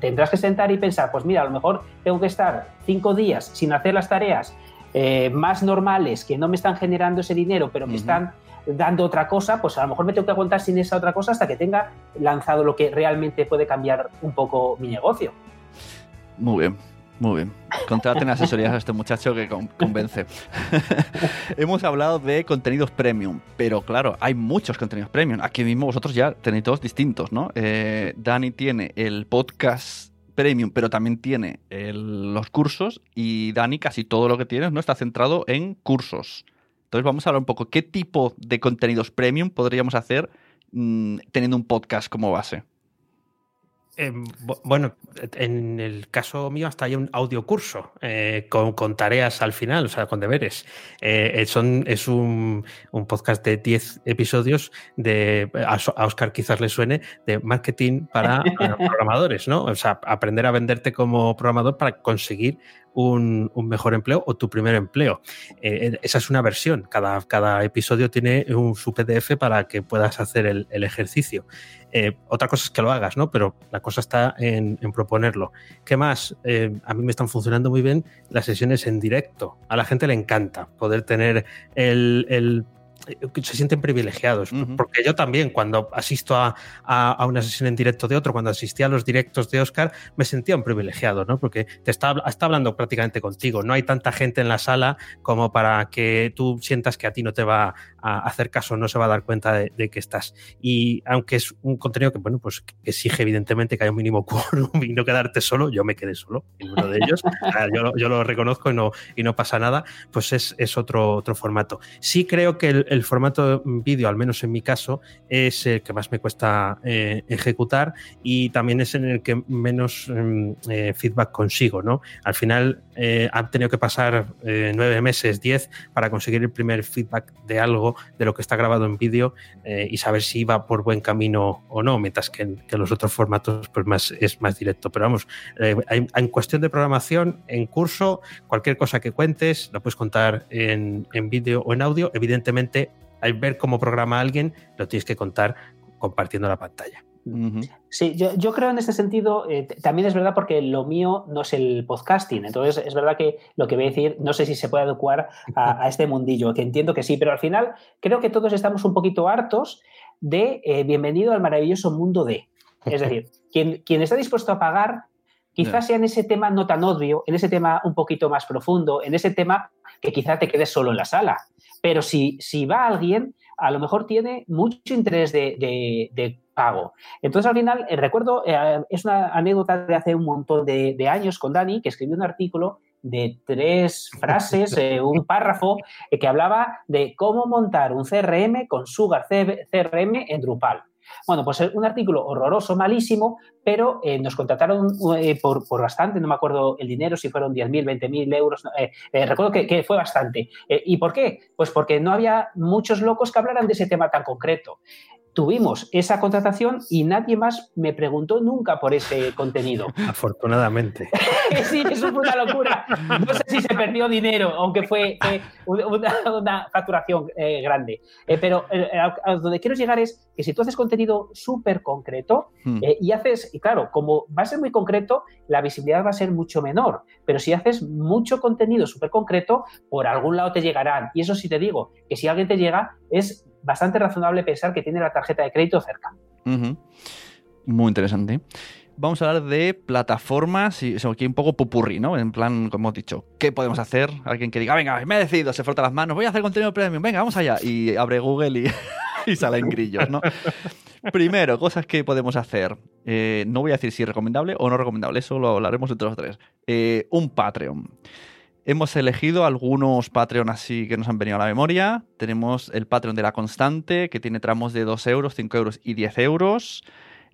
[SPEAKER 3] tendrás que sentar y pensar, pues mira, a lo mejor tengo que estar cinco días sin hacer las tareas eh, más normales que no me están generando ese dinero, pero me están dando otra cosa, pues a lo mejor me tengo que aguantar sin esa otra cosa hasta que tenga lanzado lo que realmente puede cambiar un poco mi negocio.
[SPEAKER 2] Muy bien. Muy bien. Contraten asesorías a este muchacho que convence. <laughs> Hemos hablado de contenidos premium, pero claro, hay muchos contenidos premium. Aquí mismo vosotros ya tenéis todos distintos, ¿no? Eh, Dani tiene el podcast premium, pero también tiene los cursos y Dani casi todo lo que tiene no está centrado en cursos. Entonces vamos a hablar un poco qué tipo de contenidos premium podríamos hacer mm, teniendo un podcast como base.
[SPEAKER 4] Eh, bueno, en el caso mío hasta hay un audio curso eh, con, tareas al final, o sea, con deberes. Eh, son, es un, podcast de 10 episodios de, a, Oscar quizás le suene, de marketing para <laughs> programadores, ¿no? O sea, aprender a venderte como programador para conseguir un, mejor empleo o tu primer empleo. esa es una versión. Cada, cada episodio tiene un su PDF para que puedas hacer el, el ejercicio. Eh, otra cosa es que lo hagas, ¿no? Pero la cosa está en, proponerlo. ¿Qué más? Eh, a mí me están funcionando muy bien las sesiones en directo. A la gente le encanta poder tener el se sienten privilegiados. Porque yo también, cuando asisto a, una sesión en directo de otro, cuando asistía a los directos de Oscar, me sentía un privilegiado, ¿no? Porque te está, está hablando prácticamente contigo. No hay tanta gente en la sala como para que tú sientas que a ti no te va a hacer caso, no se va a dar cuenta de, que estás. Y aunque es un contenido que, bueno, pues que exige evidentemente que haya un mínimo quórum y no quedarte solo, yo me quedé solo en uno de ellos. yo, lo, reconozco y no, y no pasa nada, pues es, es otro, otro formato. Sí creo que el, el formato vídeo, al menos en mi caso, es el que más me cuesta eh, ejecutar y también es en el que menos mm, eh, feedback consigo. ¿no? Al final eh, han tenido que pasar nueve meses, diez, para conseguir el primer feedback de algo de lo que está grabado en vídeo y saber si va por buen camino o no, mientras que en, los otros formatos pues más, es más directo. Pero vamos, en cuestión de programación, en curso, cualquier cosa que cuentes, lo puedes contar en, en vídeo o en audio. Evidentemente, al ver cómo programa alguien, lo tienes que contar compartiendo la pantalla.
[SPEAKER 3] Sí, yo, creo en este sentido, eh, también es verdad porque lo mío no es el podcasting, entonces es verdad que lo que voy a decir, no sé si se puede adecuar a, <laughs> este mundillo, que entiendo que sí, pero al final creo que todos estamos un poquito hartos de eh, bienvenido al maravilloso mundo de. Es decir, <laughs> quien, quien está dispuesto a pagar, quizás sea en ese tema no tan obvio, en ese tema un poquito más profundo, en ese tema que quizás te quedes solo en la sala. Pero si, si va alguien, a lo mejor tiene mucho interés de, pago. Entonces, al final, eh, recuerdo, eh, es una anécdota de hace un montón de, años con Dani, que escribió un artículo de tres <laughs> frases, eh, un párrafo, que hablaba de cómo montar un CRM con Sugar CRM en Drupal. Bueno, pues un artículo horroroso, malísimo, pero eh, nos contrataron eh, por, bastante, no me acuerdo el dinero, si fueron 10.000, 20.000 euros, eh, recuerdo que, que, fue bastante. ¿Y por qué? Pues porque no había muchos locos que hablaran de ese tema tan concreto tuvimos esa contratación y nadie más me preguntó nunca por ese contenido. <laughs>
[SPEAKER 4] Afortunadamente. <laughs>
[SPEAKER 3] sí, eso fue una locura. No sé si se perdió dinero, aunque fue una, facturación eh, grande. Eh, pero eh, a, donde quiero llegar es que si tú haces contenido súper concreto hmm. y haces, y claro, como va a ser muy concreto, la visibilidad va a ser mucho menor. Pero si haces mucho contenido súper concreto, por algún lado te llegarán. Y eso sí te digo, que si alguien te llega, es bastante razonable pensar que tiene la tarjeta de crédito cerca.
[SPEAKER 2] Muy interesante. Vamos a hablar de plataformas y aquí un poco pupurri, ¿no? En plan, como hemos dicho, ¿qué podemos hacer? Alguien que diga, venga, me he decidido, se frota las manos, voy a hacer contenido premium, venga, vamos allá. Y abre Google y, <laughs> y salen grillos, ¿no? Primero, cosas que podemos hacer. Eh, no voy a decir si es recomendable o no recomendable, eso lo hablaremos entre los tres. Eh, un Patreon. Hemos elegido algunos Patreon así que nos han venido a la memoria. Tenemos el Patreon de La Constante, que tiene tramos de 2 euros, 5 euros y 10 euros.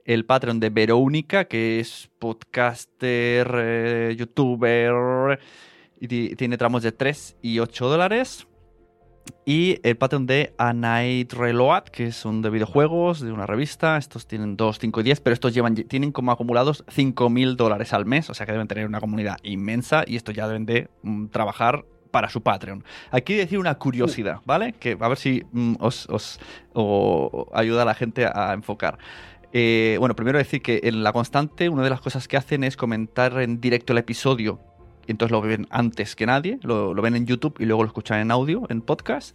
[SPEAKER 2] El Patreon de Verónica, que es podcaster, eh, youtuber, y tiene tramos de 3 y 8 dólares. Y el Patreon de A Night Reload, que son de videojuegos, de una revista. Estos tienen 2, 5 y 10, pero estos llevan, tienen como acumulados 5.000 dólares al mes, o sea que deben tener una comunidad inmensa y esto ya deben de mm, trabajar para su Patreon. Aquí decir una curiosidad, ¿vale? Que a ver si mm, os, ayuda a la gente a enfocar. Eh, bueno, primero decir que en La Constante una de las cosas que hacen es comentar en directo el episodio. Y entonces lo ven antes que nadie, lo, lo ven en YouTube y luego lo escuchan en audio, en podcast.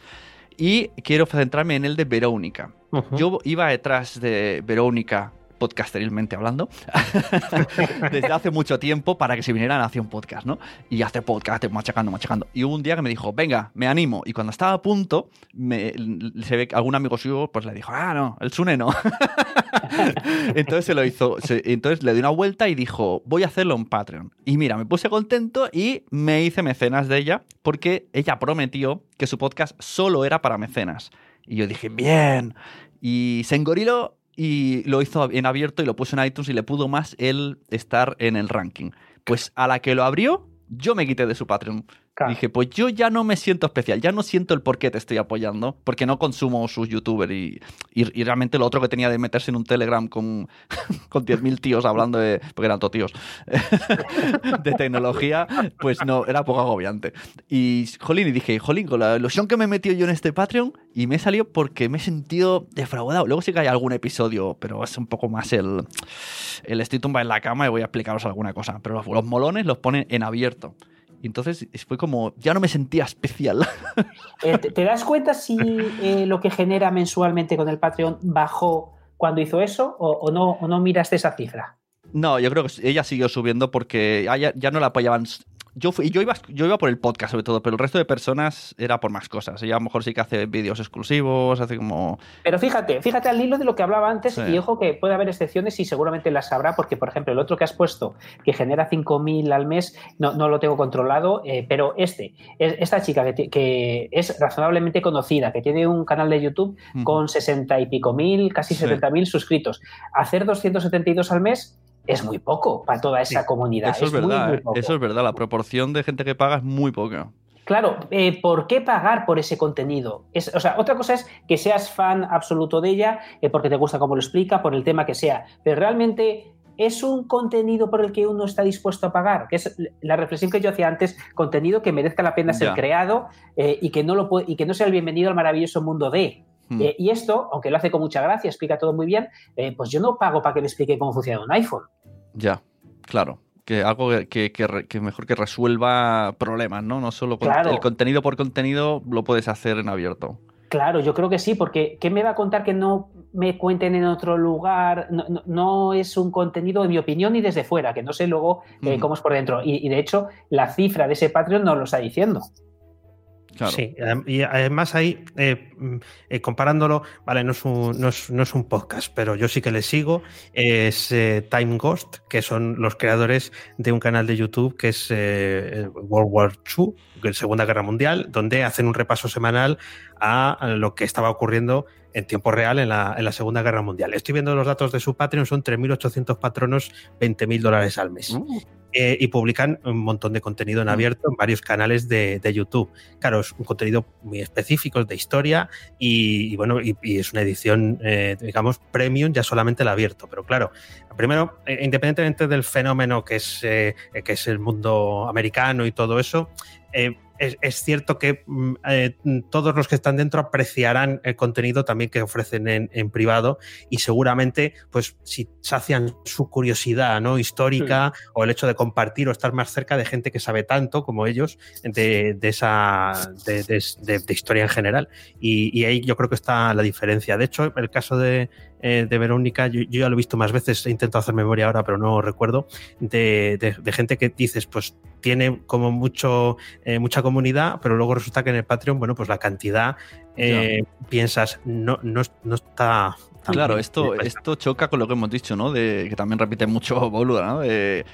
[SPEAKER 2] Y quiero centrarme en el de Verónica. Yo iba detrás de Verónica, podcasterilmente hablando, <laughs> desde hace mucho tiempo para que se viniera a Nación Podcast, ¿no? Y hace podcast, machacando, machacando. Y hubo un día que me dijo, venga, me animo. Y cuando estaba a punto, me- se ve que algún amigo suyo pues le dijo, ah, no, el Sune no. <laughs> entonces se lo hizo, entonces le di una vuelta y dijo, voy a hacerlo en Patreon. Y mira, me puse contento y me hice mecenas de ella porque ella prometió que su podcast solo era para mecenas. Y yo dije, bien. Y se engoriló y lo hizo en abierto y lo puso en iTunes y le pudo más el estar en el ranking. Pues a la que lo abrió, yo me quité de su Patreon.
[SPEAKER 3] Claro.
[SPEAKER 2] Dije, pues yo ya no me siento especial, ya no siento el por qué te estoy apoyando, porque no consumo sus youtubers y, y, y realmente lo otro que tenía de meterse en un Telegram con, <laughs> con 10.000 tíos hablando de, porque eran todos tíos, <laughs> de tecnología, pues no, era poco agobiante. Y, jolín, y dije, jolín, con la ilusión que me he metido yo en este Patreon y me he salido porque me he sentido defraudado. Luego sí que hay algún episodio, pero es un poco más el, el estoy tumbado en la cama y voy a explicaros alguna cosa. Pero los, los molones los ponen en abierto. Y entonces fue como, ya no me sentía especial. <laughs>
[SPEAKER 3] Eh, ¿te, te das cuenta si eh, lo que genera mensualmente con el Patreon bajó cuando hizo eso o, o no, o no miraste esa cifra?
[SPEAKER 2] No, yo creo que ella siguió subiendo porque ya, ya no la apoyaban. Yo, fui, yo, iba, yo iba por el podcast sobre todo, pero el resto de personas era por más cosas. Ella a lo mejor sí que hace vídeos exclusivos, hace como...
[SPEAKER 3] Pero fíjate, fíjate al hilo de lo que hablaba antes
[SPEAKER 2] Sí.
[SPEAKER 3] y ojo que puede haber excepciones y seguramente las habrá porque, por ejemplo, el otro que has puesto que genera 5.000 al mes no, no lo tengo controlado, eh, pero este, es- esta chica que, que es razonablemente conocida, que tiene un canal de YouTube con 60 y pico mil, casi
[SPEAKER 2] Sí.
[SPEAKER 3] 70.000 suscritos. Hacer 272 al mes es muy poco para toda esa
[SPEAKER 4] Sí,
[SPEAKER 3] comunidad.
[SPEAKER 2] Eso es, verdad,
[SPEAKER 3] muy
[SPEAKER 2] eh. eso es verdad. La proporción de gente que paga es muy poca.
[SPEAKER 3] Claro, eh, ¿por qué pagar por ese contenido? Es, o sea, otra cosa es que seas fan absoluto de ella, eh, porque te gusta cómo lo explica, por el tema que sea, pero realmente es un contenido por el que uno está dispuesto a pagar, que es la reflexión que yo hacía antes, contenido que merezca la pena ser creado eh, y, que no lo puede- y que no sea el bienvenido al maravilloso mundo de.
[SPEAKER 2] Hmm.
[SPEAKER 3] Eh, y esto, aunque lo hace con mucha gracia, explica todo muy bien, eh, pues yo no pago para que me explique cómo funciona un iPhone.
[SPEAKER 2] Ya, claro. Que algo que, mejor que resuelva problemas, ¿no? No solo con-
[SPEAKER 3] Claro.
[SPEAKER 2] el contenido por contenido lo puedes hacer en abierto.
[SPEAKER 3] Claro, yo creo que sí, porque ¿qué me va a contar que no me cuenten en otro lugar? No, no- no es un contenido, en mi opinión, ni desde fuera, que no sé luego eh,
[SPEAKER 2] Ujú.
[SPEAKER 3] cómo es por dentro. Y, y, de hecho, la cifra de ese Patreon nos lo está diciendo.
[SPEAKER 4] Sí, y además ahí, eh, mm, eh, comparándolo, vale, no es, un, no, es, no es un podcast, pero yo sí que le sigo, es eh, Time Ghost, que son los creadores de un canal de YouTube que es World War II, Segunda Guerra Mundial, donde hacen un repaso semanal a lo que estaba ocurriendo en tiempo real en la, en la Segunda Guerra Mundial. Estoy viendo los datos de su Patreon, son 3.800 patronos, 20.000 dólares al mes
[SPEAKER 2] Uh,
[SPEAKER 4] eh, y publican un montón de contenido en
[SPEAKER 2] Mm.
[SPEAKER 4] abierto en varios canales de, de YouTube. Claro, es un contenido muy específico, es de historia y, y bueno, y, y es una edición, eh, digamos, premium, ya solamente el abierto. Pero claro, primero, eh, independientemente del fenómeno que es, que es el mundo americano y todo eso, eh, es, es cierto que mm, eh, todos los que están dentro apreciarán el contenido también que ofrecen en, en privado y seguramente, pues, si sacian su curiosidad no histórica o el hecho de compartir o estar más cerca de gente que sabe tanto como ellos de, de esa de, de- de- de historia en general. Y, y ahí yo creo que está la diferencia. De hecho, el caso de, eh, de Verónica, yo, yo ya lo he visto más veces, he intentado hacer memoria ahora, pero no recuerdo, de, de- de gente que dices, pues tiene como mucho eh, mucha comunidad, pero luego resulta que en el Patreon, bueno, pues la cantidad eh, piensas, no, no, no está.
[SPEAKER 2] Claro, esto, esto choca con lo que hemos dicho, ¿no? De, que también repite mucho <laughs> Boluda, ¿no? De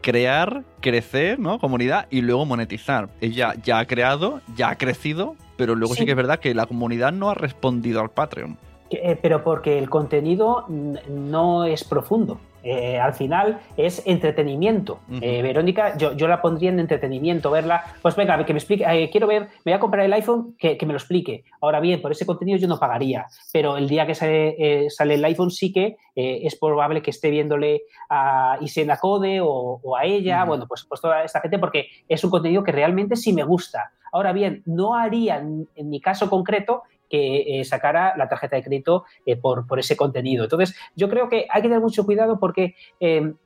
[SPEAKER 2] crear, crecer, ¿no? Comunidad y luego monetizar. Ella ya ha creado, ya ha crecido, pero luego sí,
[SPEAKER 3] Sí.
[SPEAKER 2] que es verdad que la comunidad no ha respondido al Patreon.
[SPEAKER 3] Eh, pero porque el contenido no es profundo. Eh, al final es entretenimiento. Eh, Verónica, yo, yo la pondría en entretenimiento, verla. Pues venga, que me explique, eh, quiero ver, me voy a comprar el iPhone, que, que me lo explique. Ahora bien, por ese contenido yo no pagaría, pero el día que sale, sale el iPhone sí que es probable que esté viéndole a Isena Code o, o a ella, bueno, pues, pues toda esta gente, porque es un contenido que realmente sí me gusta. Ahora bien, no haría en, en mi caso concreto que sacara la tarjeta de crédito por, por, ese contenido. Entonces, yo creo que hay que tener mucho cuidado porque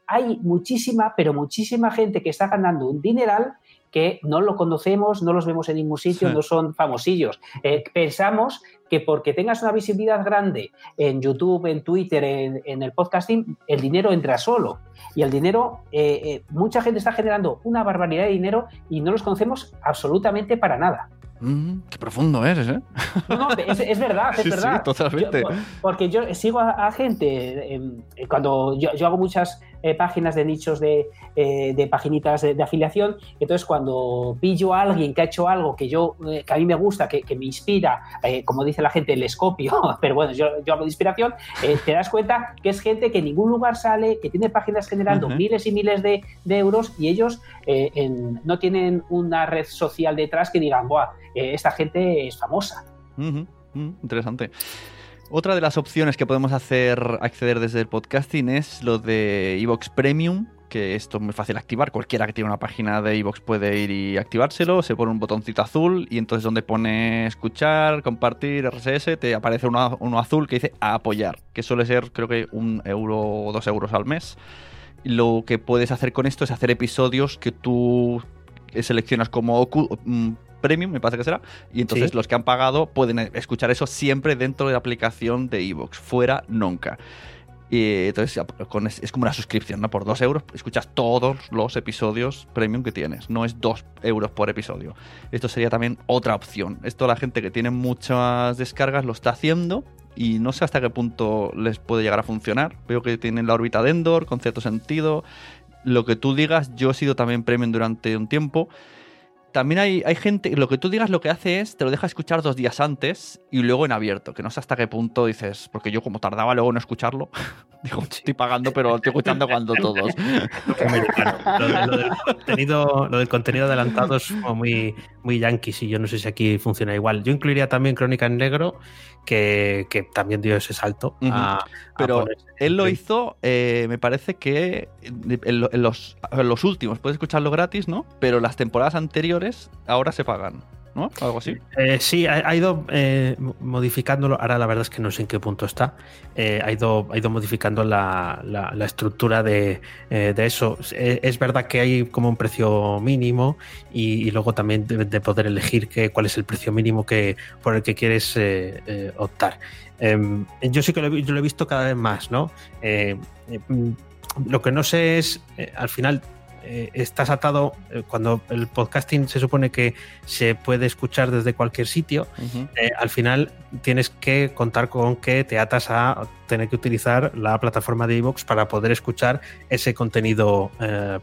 [SPEAKER 3] hay muchísima, pero muchísima gente que está ganando un dineral que no lo conocemos, no los vemos en ningún sitio, no son famosillos. Eh, pensamos que porque tengas una visibilidad grande en YouTube, en Twitter, en, el podcasting, el dinero entra solo. Y el dinero, eh, eh, mucha gente está generando una barbaridad de dinero y no los conocemos absolutamente para nada.
[SPEAKER 2] Mm, qué profundo eres, ¿eh?
[SPEAKER 3] No, no, es, verdad, es verdad.
[SPEAKER 2] Sí, totalmente.
[SPEAKER 3] porque yo sigo a, gente, em, cuando yo, hago muchas eh, páginas de nichos de, eh, de paginitas de, afiliación, entonces cuando pillo a alguien que ha hecho algo que yo, eh, que a mí me gusta, que, me inspira, como dice la gente, el escopio, <laughs> pero bueno, yo, yo hablo de inspiración, te das cuenta que es gente que en ningún lugar sale, que tiene páginas generando miles y miles de, euros y ellos no tienen una red social detrás que digan, Buah, esta gente es famosa.
[SPEAKER 2] interesante. Otra de las opciones que podemos hacer acceder desde el podcasting es lo de Evox Premium, que esto es muy fácil activar. Cualquiera que tiene una página de Evox puede ir y activárselo. Se pone un botoncito azul y entonces donde pone escuchar, compartir, RSS, te aparece uno, azul que dice apoyar, que suele ser creo que un euro o dos euros al mes. Lo que puedes hacer con esto es hacer episodios que tú seleccionas como mm, Premium, me parece que será, y entonces los que han pagado pueden escuchar eso siempre dentro de la aplicación de Evox, fuera nunca. Y entonces es como una suscripción, ¿no? Por dos euros escuchas todos los episodios premium que tienes. No es dos euros por episodio. Esto sería también otra opción. Esto la gente que tiene muchas descargas lo está haciendo y no sé hasta qué punto les puede llegar a funcionar. Veo que tienen la órbita de Endor con cierto sentido. Lo que tú digas, yo he sido también premium durante un tiempo también hay, hay, gente, lo que tú digas lo que hace es, te lo deja escuchar dos días antes y luego en abierto, que no sé hasta qué punto dices, porque yo como tardaba luego en escucharlo, <laughs> digo, estoy pagando, pero estoy escuchando cuando todos. <laughs>
[SPEAKER 4] lo, del contenido, lo del contenido adelantado es como muy, muy yankees y yo no sé si aquí funciona igual. Yo incluiría también Crónica en Negro, que, también dio ese salto.
[SPEAKER 2] Pero él lo hizo, eh, me parece que en, los, en, los, últimos, puedes escucharlo gratis, ¿no? Pero las temporadas anteriores ahora se pagan. ¿No? Algo así.
[SPEAKER 4] Eh, sí, ha, ido eh, modificándolo. Ahora la verdad es que no sé en qué punto está. Eh, ha, ido, ha ido modificando la, estructura de, eso. Es verdad que hay como un precio mínimo y, luego también de, poder elegir cuál es el precio mínimo que, por el que quieres optar. Em, yo sí que lo, yo lo, he visto cada vez más, ¿no? Mm, lo que no sé es, al final, eh, estás atado, eh, cuando el podcasting se supone que se puede escuchar desde cualquier sitio, eh, al final tienes que contar con que te atas a tener que utilizar la plataforma de iVoox para poder escuchar ese contenido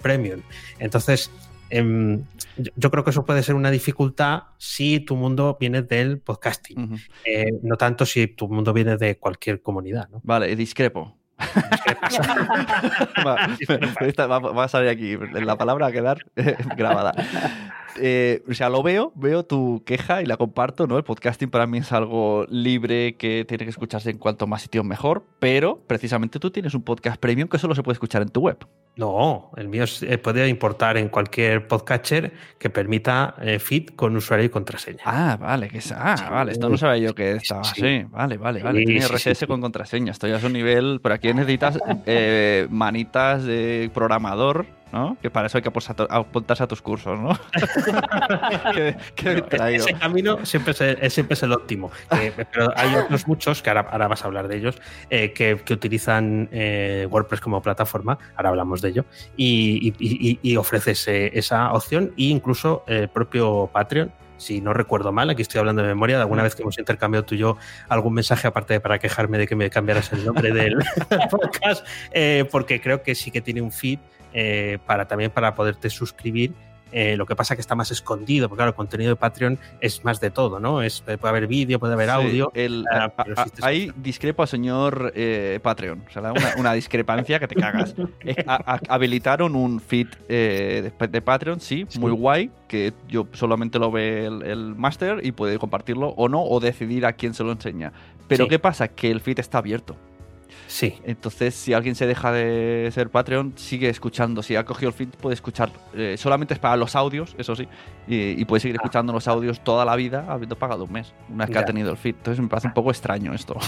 [SPEAKER 4] premium. Entonces, em, yo creo que eso puede ser una dificultad si tu mundo viene del podcasting, no tanto si tu mundo viene de cualquier comunidad.
[SPEAKER 2] Vale, discrepo. <laughs> <laughs> va, a salir aquí. La palabra a quedar <laughs> grabada. Eh, o sea, lo veo, veo tu queja y la comparto, ¿no? El podcasting para mí es algo libre que tiene que escucharse en cuanto más sitios mejor, pero precisamente tú tienes un podcast premium que solo se puede escuchar en tu web.
[SPEAKER 4] No, el mío eh, puede importar en cualquier podcatcher que permita eh, feed con usuario y contraseña.
[SPEAKER 2] Ah, vale, que ah, vale, esto no sabía yo que estaba así. Vale, vale, vale. Tiene RSS con contraseña. Esto ya es un nivel, pero aquí necesitas manitas de programador ¿no? Que para eso hay que apuntarse a tus cursos, ¿no? <laughs>
[SPEAKER 4] ese camino siempre es, siempre es el óptimo. <laughs> pero hay otros muchos, que ahora, vas a hablar de ellos, eh, que, utilizan eh, WordPress como plataforma, ahora hablamos de ello, y, ofreces esa opción e incluso el propio Patreon si no recuerdo mal, aquí estoy hablando de memoria, de alguna vez que hemos intercambiado tú y yo algún mensaje, aparte de para quejarme de que me cambiaras el nombre del <laughs> podcast, eh, porque creo que sí que tiene un feed eh, para también para poderte suscribir. Eh, lo que pasa que está más escondido, porque claro, el contenido de Patreon es más de todo, ¿no? Es, puede haber vídeo, puede haber audio.
[SPEAKER 2] El, ah, ahí discrepo señor eh, Patreon. O sea, una, discrepancia que te cagas. habilitaron un feed de, Patreon, sí, muy guay, que yo solamente lo ve el, el máster y puede compartirlo o no, o decidir a quién se lo enseña. Pero ¿qué pasa? Que el feed está abierto.
[SPEAKER 4] Sí.
[SPEAKER 2] Entonces, si alguien se deja de ser Patreon, sigue escuchando. Si ha cogido el feed, puede escuchar. eh, solamente es para los audios, eso sí. Y, y puede seguir escuchando los audios toda la vida, habiendo pagado un mes, una vez que ha tenido el feed. Entonces, me parece un poco extraño esto. <laughs>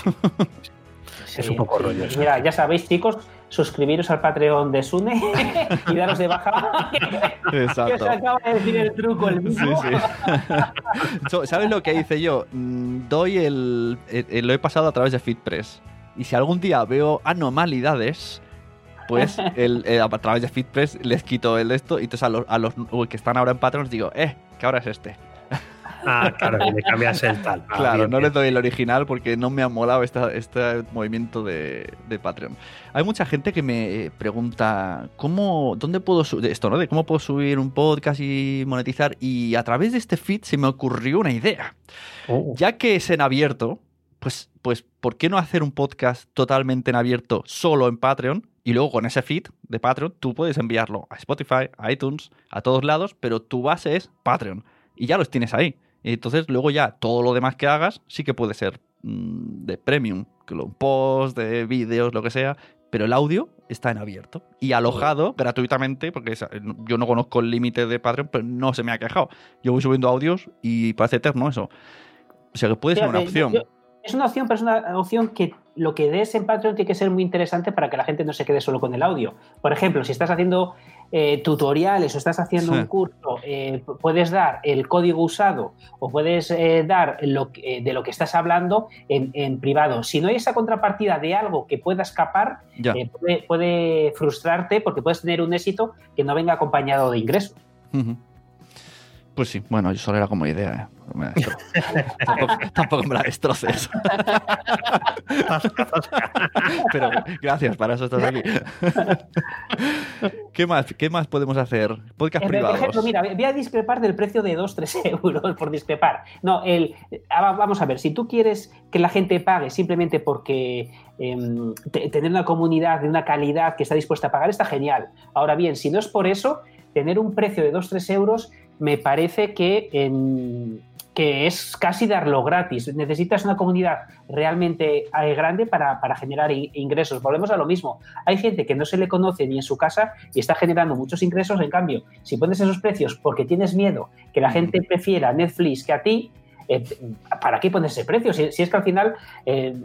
[SPEAKER 4] Es un poco rollo eso.
[SPEAKER 3] Mira, ya sabéis, chicos, suscribiros al Patreon de Sune <laughs> y daros de baja. <laughs> que
[SPEAKER 2] Exacto.
[SPEAKER 3] os acaba de decir el truco el
[SPEAKER 2] Sí,
[SPEAKER 3] mismo.
[SPEAKER 2] sí. So, ¿Sabes lo que hice yo? Mm, Doy el, el- el- Lo he pasado a través de FeedPress. Y si algún día veo anormalidades, pues <laughs> el- el- a través de FeedPress les quito el esto. Y entonces a los, a los que están ahora en Patreon les digo, eh, que ahora es este.
[SPEAKER 4] Ah, claro, y le cambias el tal. <laughs> Ah,
[SPEAKER 2] claro,
[SPEAKER 4] bien,
[SPEAKER 2] no
[SPEAKER 4] bien.
[SPEAKER 2] les doy el original porque no me ha molado esta- este movimiento de, de Patreon. Hay mucha gente que me eh, pregunta cómo, dónde puedo subir esto, ¿no? De cómo puedo subir un podcast y monetizar. Y a través de este feed se me ocurrió una idea.
[SPEAKER 4] Oh,
[SPEAKER 2] Ya que es en abierto, pues, pues ¿por qué no hacer un podcast totalmente en abierto solo en Patreon? Y luego con ese feed de Patreon tú puedes enviarlo a Spotify, a iTunes, a todos lados, pero tu base es Patreon. Y ya los tienes ahí. Y entonces luego ya todo lo demás que hagas sí que puede ser mm, de premium, que un post, de vídeos, lo que sea, pero el audio está en abierto y alojado gratuitamente, porque yo no conozco el límite de Patreon, pero no se me ha quejado. Yo voy subiendo audios y parece eterno eso. O sea que puede ser una opción.
[SPEAKER 3] yo- es una opción, pero es una opción que lo que des en Patreon tiene que ser muy interesante para que la gente no se quede solo con el audio. Por ejemplo, si estás haciendo eh, tutoriales o estás haciendo
[SPEAKER 2] Sí.
[SPEAKER 3] un curso, eh, puedes dar el código usado o puedes eh, dar lo de lo que estás hablando en, en privado. Si no hay esa contrapartida de algo que pueda escapar, puede, puede frustrarte porque puedes tener un éxito que no venga acompañado de ingresos.
[SPEAKER 2] Pues sí, bueno, yo solo era como idea. ¿eh? <laughs> Tampoco, tampoco me la destroces. <laughs> Pero gracias, para eso estás aquí. <laughs> ¿Qué más, ¿Qué más podemos hacer? Podcast
[SPEAKER 3] Eh, Por
[SPEAKER 2] privados.
[SPEAKER 3] ejemplo, mira, voy a discrepar del precio de 2-3 euros por discrepar. No, el, ah, vamos a ver, si tú quieres que la gente pague simplemente porque em, te- tener una comunidad de una calidad que está dispuesta a pagar está genial. Ahora bien, si no es por eso, tener un precio de 2-3 euros me parece que, em, que es casi darlo gratis. Necesitas una comunidad realmente eh, grande para, para generar ingresos. Volvemos a lo mismo. Hay gente que no se le conoce ni en su casa y está generando muchos ingresos. En cambio, si pones esos precios porque tienes miedo que la gente prefiera Netflix que a ti, eh, ¿para qué pones ese precio? Si, si es que al final, eh,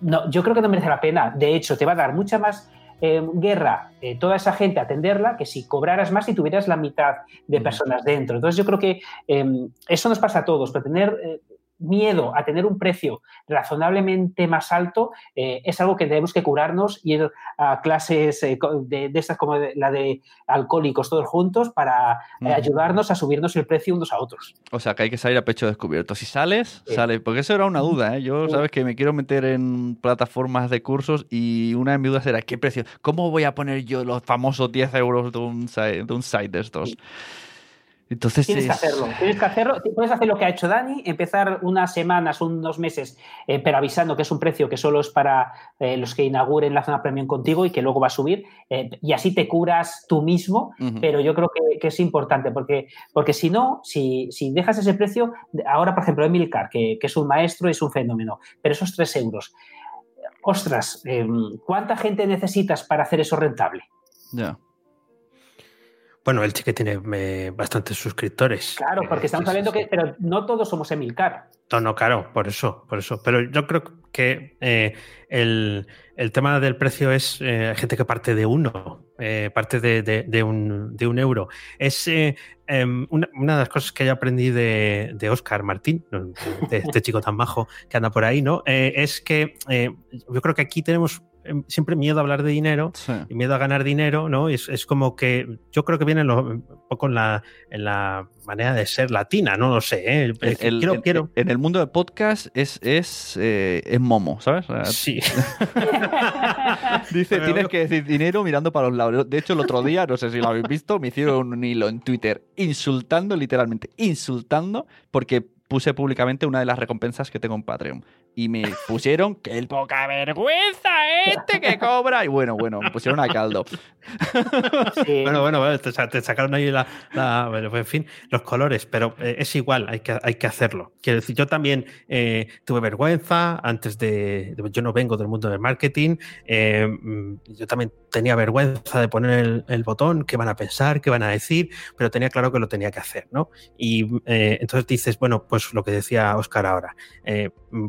[SPEAKER 3] no, yo creo que no merece la pena. De hecho, te va a dar mucha más eh, guerra eh, toda esa gente atenderla que si cobraras más y tuvieras la mitad de
[SPEAKER 2] Ujú.
[SPEAKER 3] personas dentro. Entonces yo creo que eh, eso nos pasa a todos, pero tener eh, miedo a tener un precio razonablemente más alto eh, es algo que tenemos que curarnos y ir a clases eh, de, de estas como de- la de alcohólicos todos juntos para eh, ayudarnos a subirnos el precio unos a otros.
[SPEAKER 2] O sea, que hay que salir a pecho descubierto. Si sales,
[SPEAKER 3] Sí.
[SPEAKER 2] sales. Porque eso era una duda, ¿eh? Yo,
[SPEAKER 3] Sí.
[SPEAKER 2] sabes que me quiero meter en plataformas de cursos y una de mis dudas era, ¿qué precio? ¿Cómo voy a poner yo los famosos 10 euros de un site de, un site de estos? Entonces
[SPEAKER 3] Tienes que hacerlo, tienes que hacerlo. Puedes hacer lo que ha hecho Dani, empezar unas semanas, unos meses, eh, pero avisando que es un precio que solo es para eh, los que inauguren la zona premium contigo y que luego va a subir, eh, y así te curas tú mismo, pero yo creo que, que es importante, porque, porque si no, si, si dejas ese precio, ahora por ejemplo Emilcar, que, que es un maestro y es un fenómeno, pero esos 3 euros, ostras, eh, ¿cuánta gente necesitas para hacer eso rentable?
[SPEAKER 2] Ya.
[SPEAKER 4] Bueno, él sí que tiene eh, bastantes suscriptores.
[SPEAKER 3] Claro, porque estamos
[SPEAKER 4] sí, sí,
[SPEAKER 3] hablando
[SPEAKER 4] sí.
[SPEAKER 3] que, pero no todos somos Emilcar.
[SPEAKER 4] No, no, claro, por eso, por eso. Pero yo creo que eh, el, el tema del precio es eh, gente que parte de uno, eh, parte de, de- de un, de un euro. Es em, una, una de las cosas que yo aprendí de, de Oscar Martín, de este chico tan majo que anda por ahí, ¿no? Es que yo creo que aquí tenemos em, siempre miedo a hablar de dinero
[SPEAKER 2] Sí.
[SPEAKER 4] y miedo a ganar dinero, ¿no? Es, es como que yo creo que viene lo- un poco en la, en la manera de ser latina, no lo sé. ¿eh?
[SPEAKER 2] El- el-
[SPEAKER 4] quiero,
[SPEAKER 2] en,
[SPEAKER 4] quiero.
[SPEAKER 2] en el mundo de podcast es, es, eh, es momo, ¿sabes?
[SPEAKER 4] Sí. <laughs>
[SPEAKER 2] Dice, tienes que decir dinero mirando para los lados. De hecho, el otro día, no sé si lo habéis visto, me hicieron un hilo en Twitter insultando, literalmente, insultando, porque puse públicamente una de las recompensas que tengo en Patreon. Y me pusieron que el poca vergüenza este que cobra. Y bueno, bueno, me pusieron a caldo.
[SPEAKER 4] Bueno, bueno, bueno te, sacaron ahí la, en fin, los colores, pero eh, es igual, hay que, hay que hacerlo. Quiero decir, yo también eh, tuve vergüenza antes de, Yo no vengo del mundo del marketing. Eh, mm, yo también tenía vergüenza de poner el, botón, qué van a pensar, qué van a decir, pero tenía claro que lo tenía que hacer, ¿no? Y entonces dices, bueno, pues lo que decía Oscar ahora,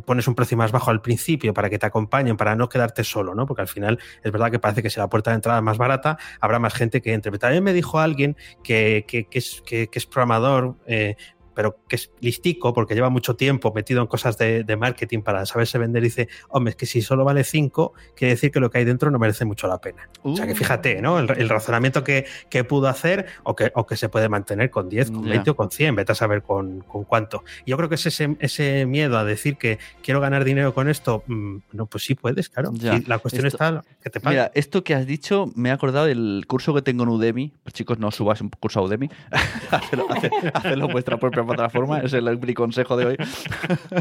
[SPEAKER 4] pones un precio más bajo al principio para que te acompañen, para no quedarte solo, ¿no? Porque al final es verdad que parece que si la puerta de entrada es más barata, habrá más gente que entre. también me dijo alguien que, que, es, que, es, programador, eh, pero que es listico porque lleva mucho tiempo metido en cosas de, marketing para saberse vender, dice, hombre, es que si solo vale 5, quiere decir que lo que hay dentro no merece mucho la pena. O sea que uh. fíjate, ¿no? El, razonamiento que, pudo hacer o que, o que se puede mantener con 10, con 20 o con 100, vete a saber con, cuánto. Yo creo que es ese, ese miedo a decir que quiero ganar dinero con esto, mm, no, pues sí puedes, claro. la cuestión está que te pague. Mira,
[SPEAKER 2] esto que has dicho me ha acordado del curso que tengo en Udemy. Pues chicos, no subas un curso a Udemy, <laughs> hacedlo, vuestra propia plataforma, es el, consejo de hoy.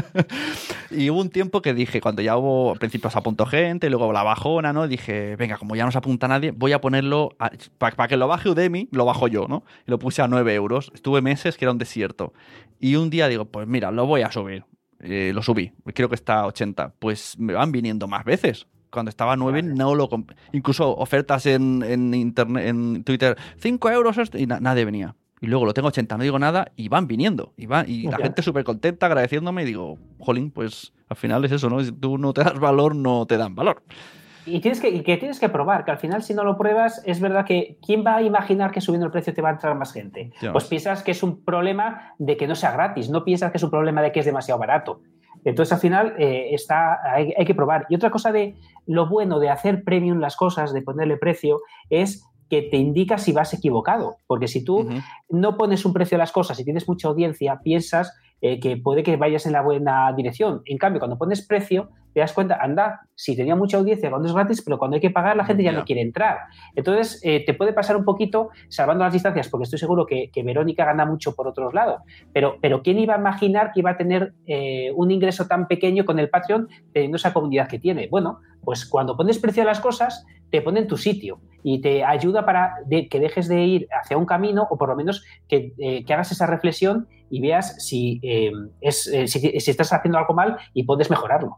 [SPEAKER 2] <laughs> y hubo un tiempo que dije, cuando ya hubo, al principio se apuntó gente, luego la bajona, ¿no? Dije, venga, como ya no se apunta nadie, voy a ponerlo, para que lo baje Udemy, lo bajo yo, ¿no? Y lo puse a 9 euros. Estuve meses que era un desierto. Y un día digo, pues mira, lo voy a subir. Eh, lo subí, creo que está a 80. Pues me van viniendo más veces cuando estaba a 9 no lo incluso ofertas en, en, internet en Twitter 5 euros y nadie venía y luego lo tengo 80, no digo nada y van viniendo. Y, van, y la gente súper contenta agradeciéndome y digo, jolín, pues al final es eso, ¿no? Si tú no te das valor, no te dan valor.
[SPEAKER 3] Y tienes que, que tienes que probar, que al final si no lo pruebas, es verdad que ¿quién va a imaginar que subiendo el precio te va a entrar más gente? Pues piensas que es un problema de que no sea gratis, no piensas que es un problema de que es demasiado barato. Entonces, al final, eh, está, hay, hay, que probar. Y otra cosa de lo bueno de hacer premium las cosas, de ponerle precio, es que te indica si vas equivocado. Porque si tú no pones un precio a las cosas y tienes mucha audiencia, piensas eh, que puede que vayas en la buena dirección. En cambio, cuando pones precio, te das cuenta, anda, si tenía mucha audiencia cuando es gratis, pero cuando hay que pagar la gente ya no quiere entrar. Entonces, eh, te puede pasar un poquito, salvando las distancias, porque estoy seguro que, Verónica gana mucho por otros lados, pero, pero ¿quién iba a imaginar que iba a tener eh, un ingreso tan pequeño con el Patreon teniendo esa comunidad que tiene? Bueno, pues cuando pones precio a las cosas, te pone en tu sitio y te ayuda para que dejes de ir hacia un camino o por lo menos que, eh, hagas esa reflexión y veas si, es, si, estás haciendo algo mal y puedes mejorarlo.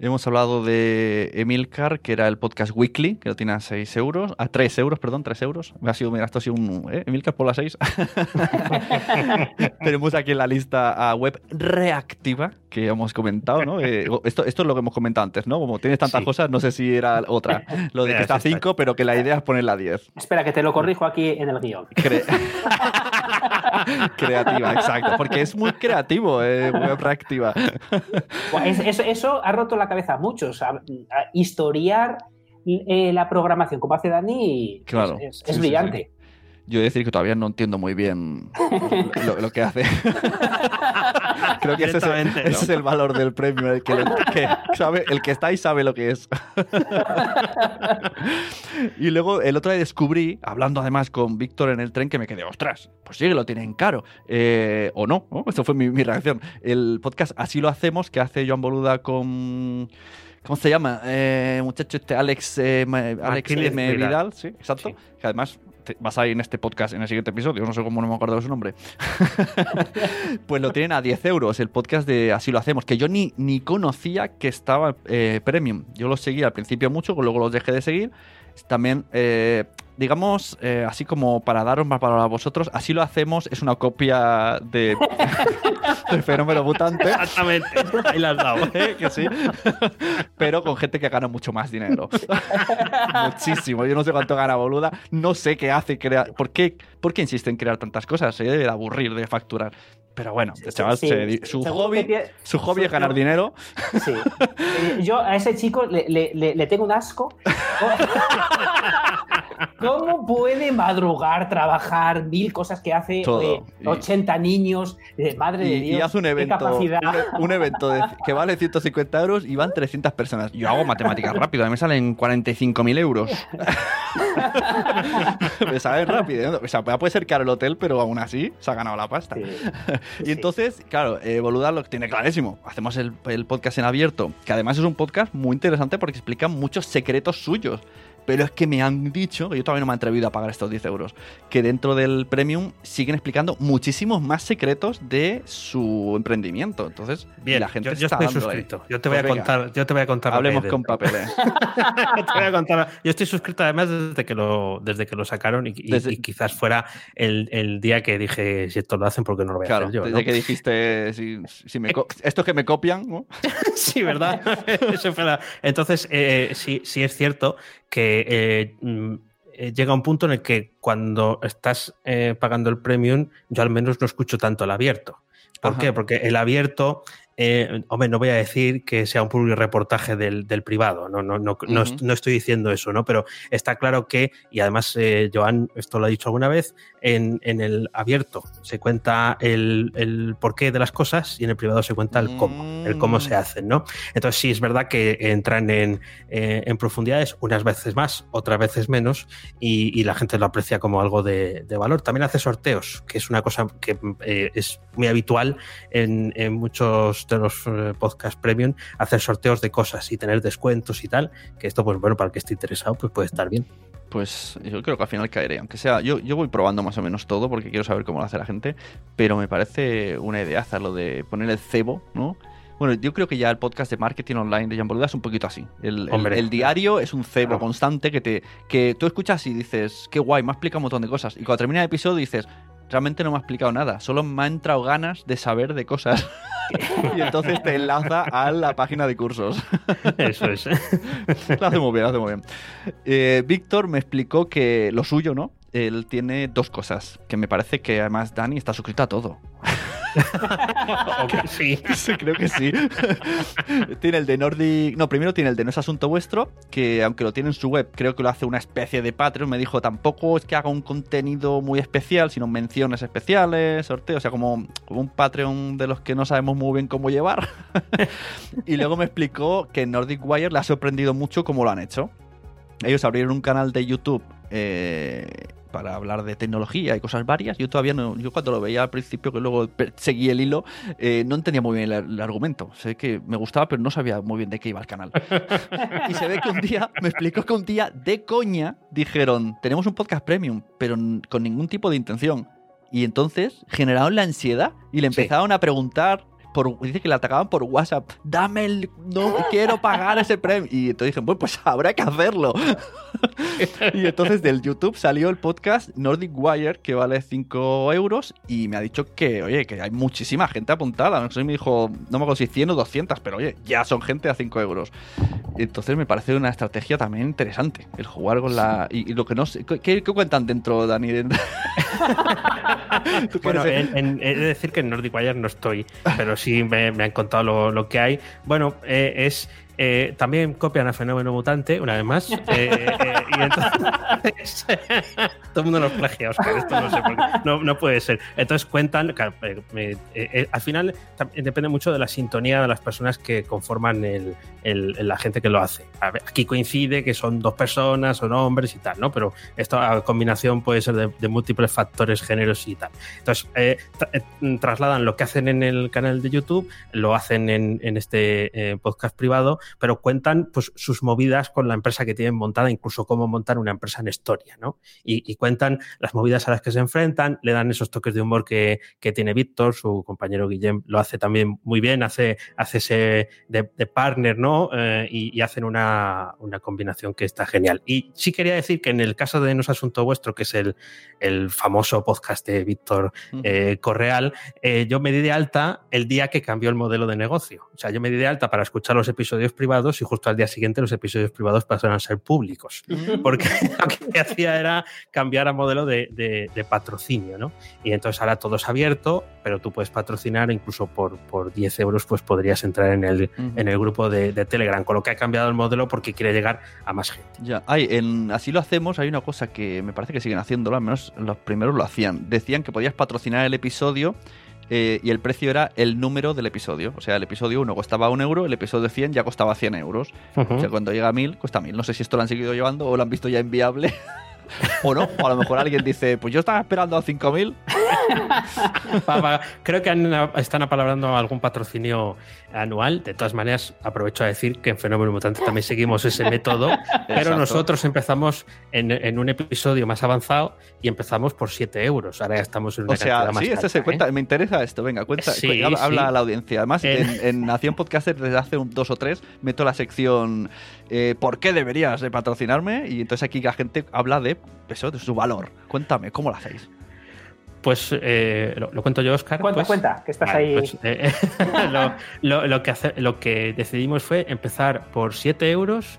[SPEAKER 2] Hemos hablado de Emilcar, que era el podcast weekly, que lo tiene a 6 euros, a 3 euros, perdón, 3 euros. Me ha sido, mira, esto ha sido un. ¿eh? Emilcar por las 6. <laughs> Tenemos aquí en la lista a web reactiva, que hemos comentado, ¿no? Eh, esto, esto es lo que hemos comentado antes, ¿no? Como tienes tantas cosas, no sé si era otra. Lo de que está a 5, pero que la idea es ponerla a 10.
[SPEAKER 3] Espera, que te lo corrijo aquí en el guion. <laughs> <laughs>
[SPEAKER 2] creativa, exacto. Porque es muy creativo, eh, web reactiva.
[SPEAKER 3] eso, ha roto la cabeza a muchos. historiar eh, la programación como hace Dani es, brillante.
[SPEAKER 2] Yo he de decir que todavía no entiendo muy bien lo, que hace. <laughs> Creo que ese, es el, valor del premio, el que, sabe, el que está y sabe lo que es. y luego el otro día descubrí, hablando además con Víctor en el tren, que me quedé, ostras, pues sí que lo tienen caro. Eh, o no, ¿no? Esto fue mi, reacción. El podcast Así lo hacemos, que hace Joan Boluda con... ¿Cómo se llama? Eh, muchacho este Alex, eh, Alex M. Vidal, sí, exacto. Que además vas a ir en este podcast en el siguiente episodio, no sé cómo no me acuerdo de su nombre. <laughs> pues lo tienen a 10 euros, el podcast de Así lo hacemos, que yo ni, ni conocía que estaba eh, premium. Yo lo seguía al principio mucho, luego los dejé de seguir. También eh, digamos, eh, así como para daros más valor a vosotros, así lo hacemos, es una copia de, <laughs> fenómeno mutante.
[SPEAKER 4] Exactamente, ahí la has dado. <laughs>
[SPEAKER 2] ¿Eh? Que sí. <laughs> Pero con gente que gana mucho más dinero. Muchísimo. Yo no sé cuánto gana boluda, no sé qué hace crear. ¿Por qué, ¿Por qué insiste en crear tantas cosas? Se debe de aburrir de facturar. Pero bueno, chaval, su, hobby, su hobby es ganar dinero.
[SPEAKER 3] Sí. <laughs> Eh, yo a ese chico le, le, le tengo un asco. <laughs> ¿Cómo puede madrugar, trabajar, mil cosas que hace
[SPEAKER 2] Todo.
[SPEAKER 3] eh, 80 niños? Eh, madre de Dios.
[SPEAKER 2] y hace un evento, un, un evento de- que vale 150 euros y van 300 personas. Yo hago matemáticas rápido, a mí me salen 45.000 euros. <laughs> me salen rápido. O sea, puede ser caro el hotel, pero aún así se ha ganado la pasta.
[SPEAKER 3] Sí.
[SPEAKER 2] Y entonces, claro, eh, Boluda lo tiene clarísimo. Hacemos el, el podcast en abierto, que además es un podcast muy interesante porque explica muchos secretos suyos. Pero es que me han dicho, yo todavía no me he atrevido a pagar estos 10 euros, que dentro del Premium siguen explicando muchísimos más secretos de su emprendimiento. Entonces,
[SPEAKER 4] Bien,
[SPEAKER 2] la gente
[SPEAKER 4] yo, yo
[SPEAKER 2] está
[SPEAKER 4] estoy
[SPEAKER 2] ahí.
[SPEAKER 4] suscrito. Yo te voy
[SPEAKER 2] Pues
[SPEAKER 4] a
[SPEAKER 2] venga,
[SPEAKER 4] contar, yo te voy a contar.
[SPEAKER 2] Hablemos con papeles. <laughs>
[SPEAKER 4] Te voy a contar. Yo estoy suscrito además desde que lo, desde que lo sacaron y, y-
[SPEAKER 2] Desde-
[SPEAKER 4] y quizás fuera el, el día que dije si esto lo hacen porque no lo voy a
[SPEAKER 2] Claro,
[SPEAKER 4] hacer yo.
[SPEAKER 2] desde
[SPEAKER 4] ¿no?
[SPEAKER 2] que dijiste, si, si me co- estos que me copian, ¿no? <laughs>
[SPEAKER 4] Sí, ¿verdad? <laughs> Eso fue la- Entonces, eh, sí, sí es cierto que eh, mm, eh, llega un punto en el que cuando estás eh, pagando el premium, yo al menos no escucho tanto el abierto. ¿Por
[SPEAKER 2] Ajá.
[SPEAKER 4] qué? Porque el abierto, eh, hombre, no voy a decir que sea un puro reportaje del, del privado, no, no, no, no estoy diciendo eso, ¿no? Pero está claro que, y además eh, Joan esto lo ha dicho alguna vez, en, en el abierto se cuenta el, el porqué de las cosas y en el privado se cuenta el cómo, el cómo se
[SPEAKER 2] Mm.
[SPEAKER 4] hacen, ¿no? Entonces sí es verdad que entran en, eh, en profundidades unas veces más, otras veces menos, y, y la gente lo aprecia como algo de, de valor. También hace sorteos, que es una cosa que eh, es muy habitual en, en muchos de los eh, podcast premium, hacer sorteos de cosas y tener descuentos y tal, que esto, pues bueno, para el que esté interesado, pues puede estar bien.
[SPEAKER 2] Pues yo creo que al final caeré, aunque sea, yo, yo voy probando más o menos todo porque quiero saber cómo lo hace la gente, pero me parece una idea lo de poner el cebo, ¿no? Bueno, yo creo que ya el podcast de marketing online de Jean Boluda es un poquito así. El, el- diario es un cebo
[SPEAKER 4] Claro.
[SPEAKER 2] constante que te que tú escuchas y dices, qué guay, me ha explicado un montón de cosas. Y cuando termina el episodio dices, realmente no me ha explicado nada, solo me ha entrado ganas de saber de cosas. <laughs> y entonces te enlaza a la página de cursos. <laughs>
[SPEAKER 4] Eso es. <laughs>
[SPEAKER 2] lo hace muy bien, lo hace muy bien. Eh, Víctor me explicó que lo suyo, ¿no? Él tiene dos cosas, que me parece que además Dani está suscrito a todo. <laughs>
[SPEAKER 4] Sí. <laughs>
[SPEAKER 2] Sí, creo que sí. <laughs> tiene el de Nordic. No, primero tiene el de No es Asunto Vuestro, que aunque lo tiene en su web, creo que lo hace una especie de Patreon. Me dijo, tampoco es que haga un contenido muy especial, sino menciones especiales, sorteos, o sea, como, como un Patreon de los que no sabemos muy bien cómo llevar. y luego me explicó que Nordic Wire le ha sorprendido mucho cómo lo han hecho. Ellos abrieron un canal de YouTube eh, para hablar de tecnología y cosas varias. Yo todavía no, yo cuando lo veía al principio, que luego seguí el hilo, eh, no entendía muy bien el, el argumento. Sé que me gustaba, pero no sabía muy bien de qué iba el canal. <laughs> y se ve que un día, me explicó que un día de coña dijeron, tenemos un podcast premium, pero con ningún tipo de intención. Y entonces generaron la ansiedad y le
[SPEAKER 4] Sí.
[SPEAKER 2] empezaron a preguntar. Dice que le atacaban por WhatsApp. Dame el. No quiero pagar ese premio. Y entonces dije, bueno, pues <laughs> habrá que hacerlo. <laughs> y entonces del YouTube salió el podcast Nordic Wire, que vale 5 euros. Y me ha dicho que, oye, que hay muchísima gente apuntada. Si me dijo, no me acuerdo si 100 o 200, pero oye, ya son gente a 5 euros. Entonces me parece una estrategia también interesante. El jugar con la. Y, lo que no sé. ¿Qué, cuentan dentro, Dani? <laughs>
[SPEAKER 4] Bueno, en- en- decir que en Nordic Wire no estoy, pero sí me, han contado lo, lo que hay. Bueno, eh, es. Eh, también copian a Fenómeno Mutante, una vez más. eh, eh, <laughs> todo el mundo nos plagia, no sé por qué. Puede ser. Entonces cuentan. al final depende mucho de la sintonía de las personas que conforman el, la gente que lo hace. Aquí coincide que son dos personas, son hombres y tal, ¿no? Pero esto a combinación puede ser de, múltiples factores, géneros y tal. Entonces, tra- trasladan lo que hacen en el canal de YouTube, lo hacen en, en este podcast privado, pero cuentan pues, sus movidas con la empresa que tienen montada, incluso cómo montar una empresa en historia, ¿no? Y, y cuentan las movidas a las que se enfrentan, le dan esos toques de humor que, que tiene Víctor, su compañero Guillem lo hace también muy bien, hace, hace ese de, de partner, ¿no? Eh, y, y hacen una, una combinación que está genial. Y sí quería decir que en el caso de No es Asunto Vuestro, que es el, el famoso podcast de Víctor eh, Correal, eh, yo me di de alta el día que cambió el modelo de negocio. O sea, yo me di de alta para escuchar los episodios privados y justo al día siguiente los episodios privados pasaron a ser públicos. Porque <laughs> lo que hacía era cambiar a modelo de, patrocinio, ¿no? Y entonces ahora todo es abierto, pero tú puedes patrocinar incluso por, por 10 euros, pues podrías entrar en el, en el grupo de, Telegram, con lo que ha cambiado el modelo porque quiere llegar a más gente.
[SPEAKER 2] Ya, hay, en, así lo hacemos, hay una cosa que me parece que siguen haciéndolo, al menos los primeros lo hacían. Decían que podías patrocinar el episodio eh, y el precio era el número del episodio. O sea, el episodio 1 costaba un euro, el episodio 100 ya costaba 100 euros. O sea, cuando llega a 1000, cuesta 1000. No sé si esto lo han seguido llevando o lo han visto ya inviable. <laughs> o no, o a lo mejor alguien dice, pues yo estaba esperando a 5000. <laughs>
[SPEAKER 4] Creo que están apalabrando algún patrocinio anual. De todas maneras, aprovecho a decir que en Fenómeno Mutante también seguimos ese método, <laughs> pero nosotros empezamos en, un episodio más avanzado y empezamos por 7 euros. Ahora ya estamos en una
[SPEAKER 2] o sea, sí, este se cuenta. ¿eh? Me interesa esto. Venga, cuenta. habla, a la audiencia. Además, en, Nación Podcaster desde hace un, dos o tres meto la sección eh, ¿Por qué deberías de patrocinarme? Y entonces aquí la gente habla de eso, de su valor. Cuéntame, ¿cómo lo hacéis?
[SPEAKER 4] Pues eh, lo, cuento yo, Oscar.
[SPEAKER 3] Cuenta,
[SPEAKER 4] pues,
[SPEAKER 3] cuenta, que estás ahí. Pues,
[SPEAKER 4] eh, <laughs> <laughs> lo, que lo que decidimos fue empezar por 7 euros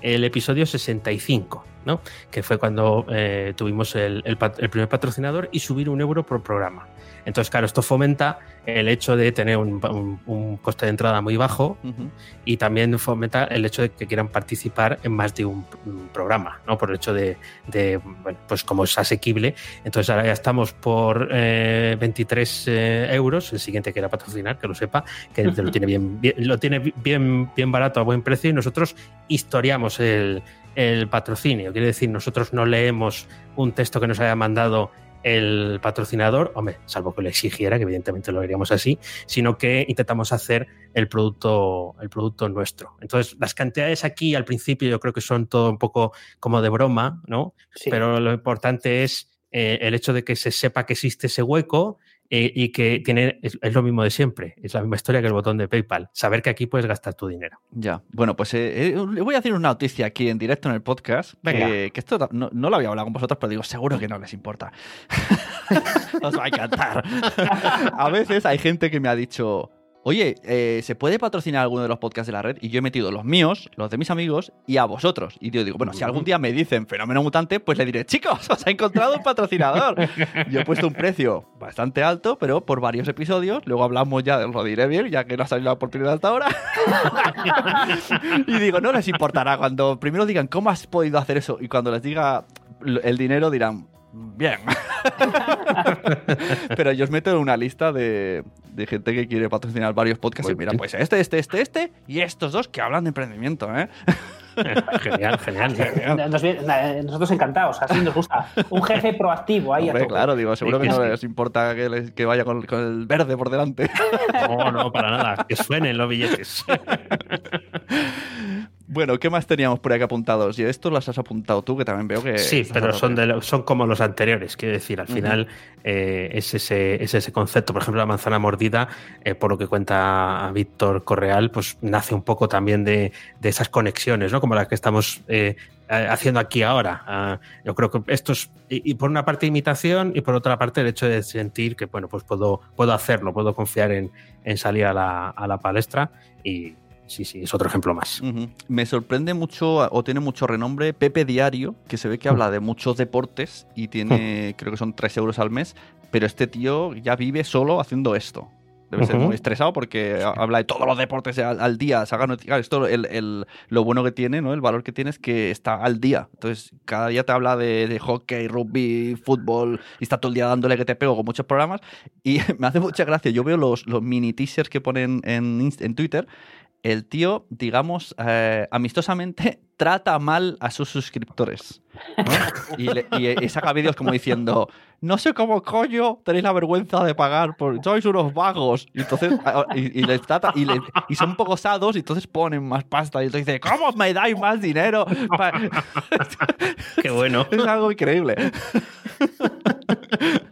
[SPEAKER 4] el episodio 65, ¿no? que fue cuando eh, tuvimos el, primer patrocinador, y subir un euro por programa. Entonces, claro, esto fomenta el hecho de tener un, coste de entrada muy bajo y también fomenta el hecho de que quieran participar en más de un, programa, ¿no? Por el hecho de, bueno, pues como es asequible. Entonces, ahora ya estamos por 23 eh, eh, euros. El siguiente que quiera patrocinar, que lo sepa, que lo <laughs> tiene bien, lo tiene bien, bien barato a buen precio y nosotros historiamos el, el patrocinio. Quiere decir, nosotros no leemos un texto que nos haya mandado el patrocinador, hombre, salvo que lo exigiera, que evidentemente lo haríamos así, sino que intentamos hacer el producto, el producto nuestro. Entonces, las cantidades aquí al principio yo creo que son todo un poco como de broma, ¿no? Pero lo importante es eh, el hecho de que se sepa que existe ese hueco eh, y que tiene, es, lo mismo de siempre, es la misma historia que el botón de PayPal, saber que aquí puedes gastar tu dinero.
[SPEAKER 2] Ya, bueno, pues eh, eh, le voy a decir una noticia aquí en directo en el podcast, que, esto no, lo había hablado con vosotros, pero digo, seguro que no les importa. <laughs> <laughs> Os va a encantar. <laughs> a veces hay gente que me ha dicho, oye, eh, ¿se puede patrocinar alguno de los podcasts de la red? Y yo he metido los míos, los de mis amigos y a vosotros. Y yo digo, bueno, si algún día me dicen fenómeno mutante, pues le diré, chicos, os ha encontrado un patrocinador. <laughs> yo he puesto un precio bastante alto, pero por varios episodios. Luego hablamos ya, lo diré bien, ya que no ha salido la oportunidad hasta ahora. <laughs> y digo, no les importará cuando primero digan, ¿cómo has podido hacer eso? Y cuando les diga el dinero dirán, Bien. <laughs> Pero yo os meto en una lista de, gente que quiere patrocinar varios podcasts. y mira, pues este, este, este, este y estos dos que hablan de emprendimiento, ¿eh? <laughs>
[SPEAKER 4] genial, genial.
[SPEAKER 3] nosotros encantados, así nos gusta. Un jefe proactivo ahí.
[SPEAKER 2] claro, digo, seguro que no les importa que, que vaya con, con, el verde por delante.
[SPEAKER 4] No, no, para nada. Que suenen los billetes. <laughs>
[SPEAKER 2] Bueno, ¿qué más teníamos por ahí apuntados? Y esto las has apuntado tú, que también veo que...
[SPEAKER 4] Sí, pero son, de son como los anteriores, quiero decir, al final eh, es, ese, ese concepto. Por ejemplo, la manzana mordida, eh, por lo que cuenta Víctor Correal, pues nace un poco también de, esas conexiones, ¿no? Como las que estamos eh, haciendo aquí ahora. Ah, yo creo que esto es, y, por una parte imitación y por otra parte el hecho de sentir que, bueno, pues puedo, puedo hacerlo, puedo confiar en, salir a la, a la palestra y sí, sí, es otro ejemplo más.
[SPEAKER 2] Me sorprende mucho, o tiene mucho renombre, Pepe Diario, que se ve que habla de muchos deportes y tiene, creo que son 3 euros al mes, pero este tío ya vive solo haciendo esto. Debe ser muy estresado porque habla de todos los deportes al, día. esto, el, lo bueno que tiene, ¿no? el valor que tiene es que está al día. Entonces, cada día te habla de, hockey, rugby, fútbol, y está todo el día dándole que te pego con muchos programas. Y <laughs> me hace mucha gracia. Yo veo los, los mini teasers que ponen en, en Twitter el tío, digamos, eh, amistosamente <laughs> trata mal a sus suscriptores. <laughs> Y, saca vídeos como diciendo, no sé cómo coño tenéis la vergüenza de pagar, por, sois unos vagos. Y entonces, y, les trata, y, y, son poco y entonces ponen más pasta. Y entonces dice, ¿cómo me dais más dinero? <laughs>
[SPEAKER 4] Qué bueno.
[SPEAKER 2] Es algo increíble.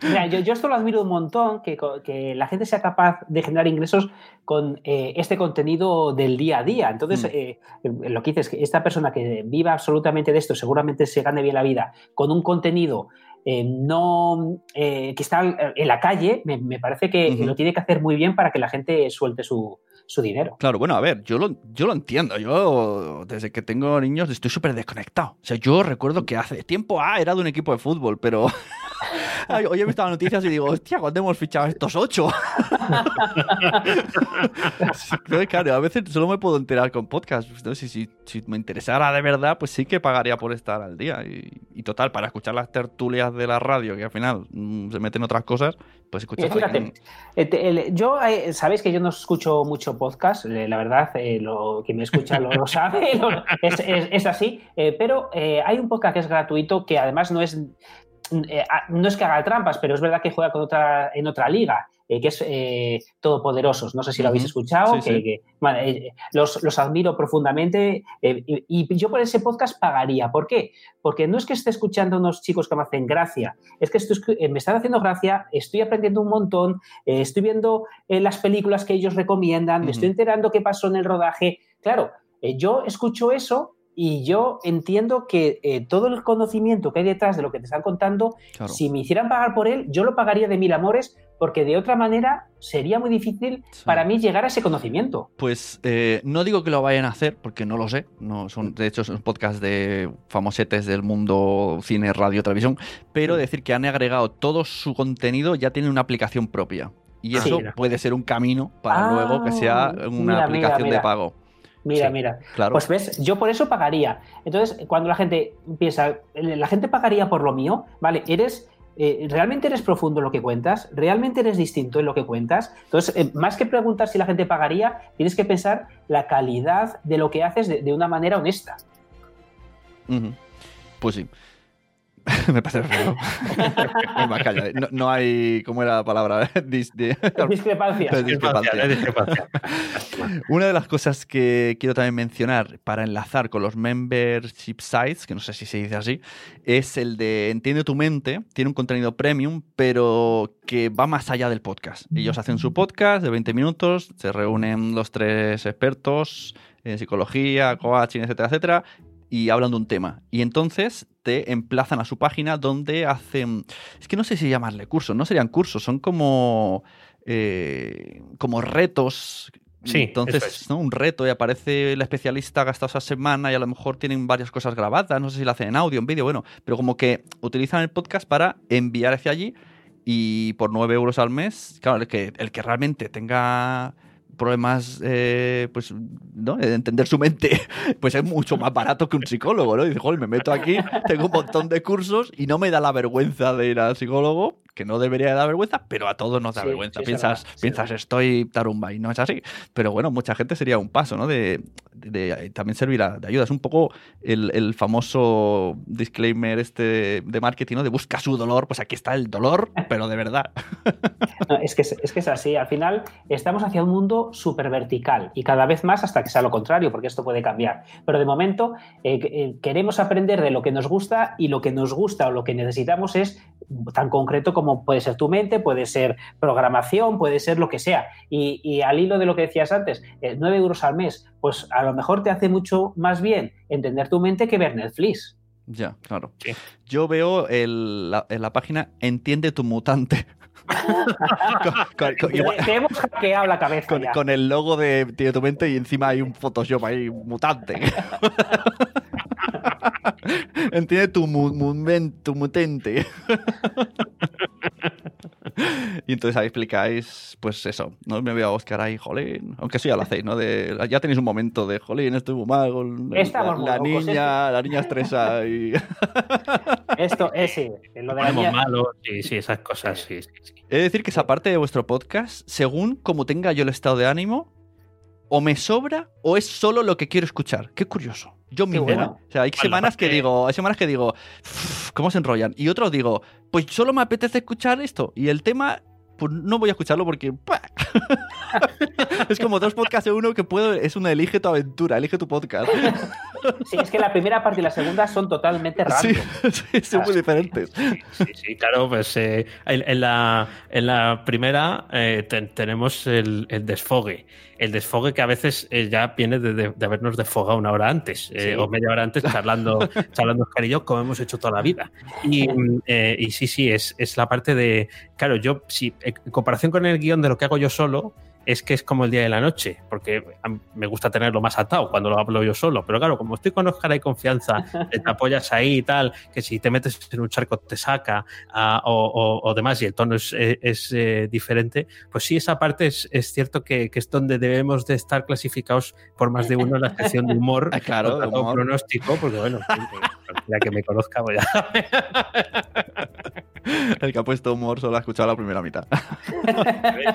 [SPEAKER 3] Mira, yo, esto lo admiro un montón, que, que, la gente sea capaz de generar ingresos con eh, este contenido del día a día. Entonces, mm. eh, lo que dices, que esta persona que viva absolutamente de esto, seguramente se gane bien la vida, con un contenido eh, no que está en la calle, me, parece que lo tiene que hacer muy bien para que la gente suelte su, su dinero.
[SPEAKER 2] Claro, bueno, a ver, yo lo, yo lo entiendo. Yo, desde que tengo niños, estoy súper desconectado. O sea, yo recuerdo que hace tiempo, ah, era de un equipo de fútbol, pero <laughs> hoy he visto las noticias y digo, hostia, ¿cuándo hemos fichado estos ocho? <laughs> claro, a veces solo me puedo enterar con podcast. Si, si, si, me interesara de verdad, pues sí que pagaría por estar al día. Y, total, para escuchar las tertulias de la radio, que al final mm, se meten otras cosas, pues escuchar.
[SPEAKER 3] Fíjate, eh, yo, eh, sabéis que yo no escucho mucho podcast, eh, la verdad, lo que me escucha lo, sabe, <laughs> es, así, pero hay un podcast que es gratuito que además no es no es que haga trampas, pero es verdad que juega con otra, en otra liga. Eh, que es eh, Todopoderosos. No sé si lo habéis escuchado, que, eh, los, admiro profundamente y, yo por ese podcast pagaría. ¿Por qué? Porque no es que esté escuchando unos chicos que me hacen gracia, es que me están haciendo gracia, estoy aprendiendo un montón, estoy viendo las películas que ellos recomiendan, me estoy enterando qué pasó en el rodaje. Claro, yo escucho eso y yo entiendo que todo el conocimiento que hay detrás de lo que te están contando, si me hicieran pagar por él, yo lo pagaría de mil amores porque de otra manera sería muy difícil para mí llegar a ese conocimiento.
[SPEAKER 2] Pues eh, no digo que lo vayan a hacer, porque no lo sé. No, son, de hecho, son podcast de famosetes del mundo cine, radio, televisión, pero decir que han agregado todo su contenido, ya tiene una aplicación propia. Y eso puede ser un camino para ah, luego que sea una aplicación de pago.
[SPEAKER 3] Mira, mira. Claro. Pues ves, yo por eso pagaría. Entonces, cuando la gente piensa, la gente pagaría por lo mío, ¿vale? Eres eh, ¿realmente eres profundo en lo que cuentas? ¿Realmente eres distinto en lo que cuentas? Entonces, eh, más que preguntar si la gente pagaría, tienes que pensar la calidad de lo que haces de, una manera honesta.
[SPEAKER 2] Pues sí. <laughs> me parece <laughs> feo. <laughs> no, no, hay, ¿cómo era la palabra?
[SPEAKER 3] discrepancia.
[SPEAKER 2] Una de las cosas que quiero también mencionar para enlazar con los membership sites, que no sé si se dice así, es el de Entiende tu mente. Tiene un contenido premium, pero que va más allá del podcast. Ellos hacen su podcast de 20 minutos, se reúnen los tres expertos en psicología, coaching, etcétera, etcétera, y hablan de un tema. Y entonces te emplazan a su página donde hacen. Es que no sé si llamarle cursos, no serían cursos, son como. Eh, como retos.
[SPEAKER 4] Sí,
[SPEAKER 2] entonces, ¿no? un reto y aparece el especialista ha gastado esa semana y a lo mejor tienen varias cosas grabadas, no sé si lo hacen en audio, en vídeo, bueno, pero como que utilizan el podcast para enviar hacia allí y por 9 euros al mes, claro, el que, el que realmente tenga problemas, eh, pues, ¿no? De entender su mente, <laughs> pues es mucho más barato que un psicólogo, ¿no? Y dice, joder, me meto aquí, tengo un montón de cursos y no me da la vergüenza de ir al psicólogo, que no debería dar vergüenza, pero a todos nos da vergüenza. piensas, piensas estoy tarumba y no es así. Pero bueno, mucha gente sería un paso, ¿no? De, también servirá de ayuda. Es un poco el, famoso disclaimer este de marketing, ¿no? De busca su dolor, pues aquí está el dolor, pero de verdad. <laughs>
[SPEAKER 3] es, que, es que es así. Al final estamos hacia un mundo súper vertical y cada vez más hasta que sea lo contrario, porque esto puede cambiar. Pero de momento eh, eh, queremos aprender de lo que nos gusta y lo que nos gusta o lo que necesitamos es tan concreto como puede ser tu mente, puede ser programación, puede ser lo que sea. Y, al hilo de lo que decías antes, 9 eh, euros al mes, pues a lo mejor te hace mucho más bien entender tu mente que ver Netflix.
[SPEAKER 2] Ya, claro. Yo veo en la página Entiende tu mutante. <laughs>
[SPEAKER 3] con, hemos hackeado la cabeza.
[SPEAKER 2] Con, el logo de Tiene tu mente y encima hay un Photoshop ahí mutante. <laughs> Entiende tu, tu mutante. <laughs> <laughs> y entonces ahí explicáis, pues eso, no me voy a buscar ahí, jolín, aunque eso ya lo hacéis, ¿no? De, ya tenéis un momento de, jolín, estoy muy mal, la, niña, la niña estresa y... <laughs> <laughs>
[SPEAKER 3] Esto es, sí,
[SPEAKER 4] lo de la niña... malos, sí, sí, esas cosas, sí, sí, sí.
[SPEAKER 2] He de decir que esa parte de vuestro podcast, según como tenga yo el estado de ánimo, o me sobra o es solo lo que quiero escuchar. Qué curioso. Yo mismo. O sea, hay semanas que digo, hay semanas que digo, ¿cómo se enrollan? Y otros digo, pues solo me apetece escuchar esto. Y el tema pues no voy a escucharlo porque <laughs> es como dos podcasts en uno que puedo, es una elige tu aventura, elige tu podcast.
[SPEAKER 3] Sí, es que la primera parte y la segunda son totalmente raras. <laughs>
[SPEAKER 2] Sí, son muy diferentes.
[SPEAKER 4] Sí, sí, claro, pues eh, en, la, en la primera eh, tenemos el, el desfogue el desfogue que a veces eh, ya viene de, habernos desfogado una hora antes eh, o media hora antes charlando, <laughs> charlando Oscar y yo, como hemos hecho toda la vida. Y, eh, y sí, sí, es, es, la parte de, claro, yo, si en comparación con el guion de lo que hago yo solo, es que es como el día de la noche, porque me gusta tenerlo más atado cuando lo hablo yo solo. Pero claro, como estoy con Oscar hay confianza, <laughs> te apoyas ahí y tal, que si te metes en un charco te saca ah, o, demás y el tono es, eh, diferente, pues sí, esa parte es, cierto que, es donde debemos de estar clasificados por más de uno en la sección de humor, <laughs>
[SPEAKER 2] ah, claro,
[SPEAKER 4] humor. pronóstico, porque bueno, ya que me conozca voy a... <laughs>
[SPEAKER 2] El que ha puesto humor solo ha escuchado la primera mitad.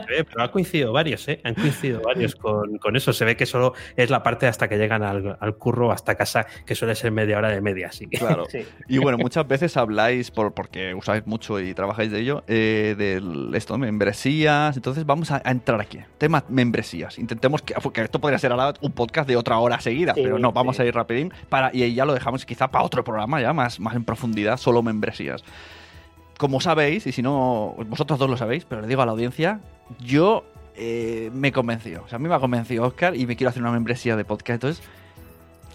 [SPEAKER 4] Pero ha coincidido varios, ¿eh? Han coincidido varios con, eso. Se ve que solo es la parte hasta que llegan al, curro, hasta casa, que suele ser media hora de media. Así
[SPEAKER 2] Claro. <laughs> Y bueno, muchas veces habláis, por, porque usáis mucho y trabajáis de ello, eh, de esto, membresías. Entonces vamos a, entrar aquí. Tema membresías. Intentemos que, porque esto podría ser ahora un podcast de otra hora seguida, pero no, vamos a ir rapidín para, y ya lo dejamos quizá para otro programa ya más, más en profundidad, solo membresías como sabéis, y si no, vosotros dos lo sabéis, pero le digo a la audiencia, yo eh, me convenció. O sea, a mí me ha convencido Oscar y me quiero hacer una membresía de podcast. Entonces,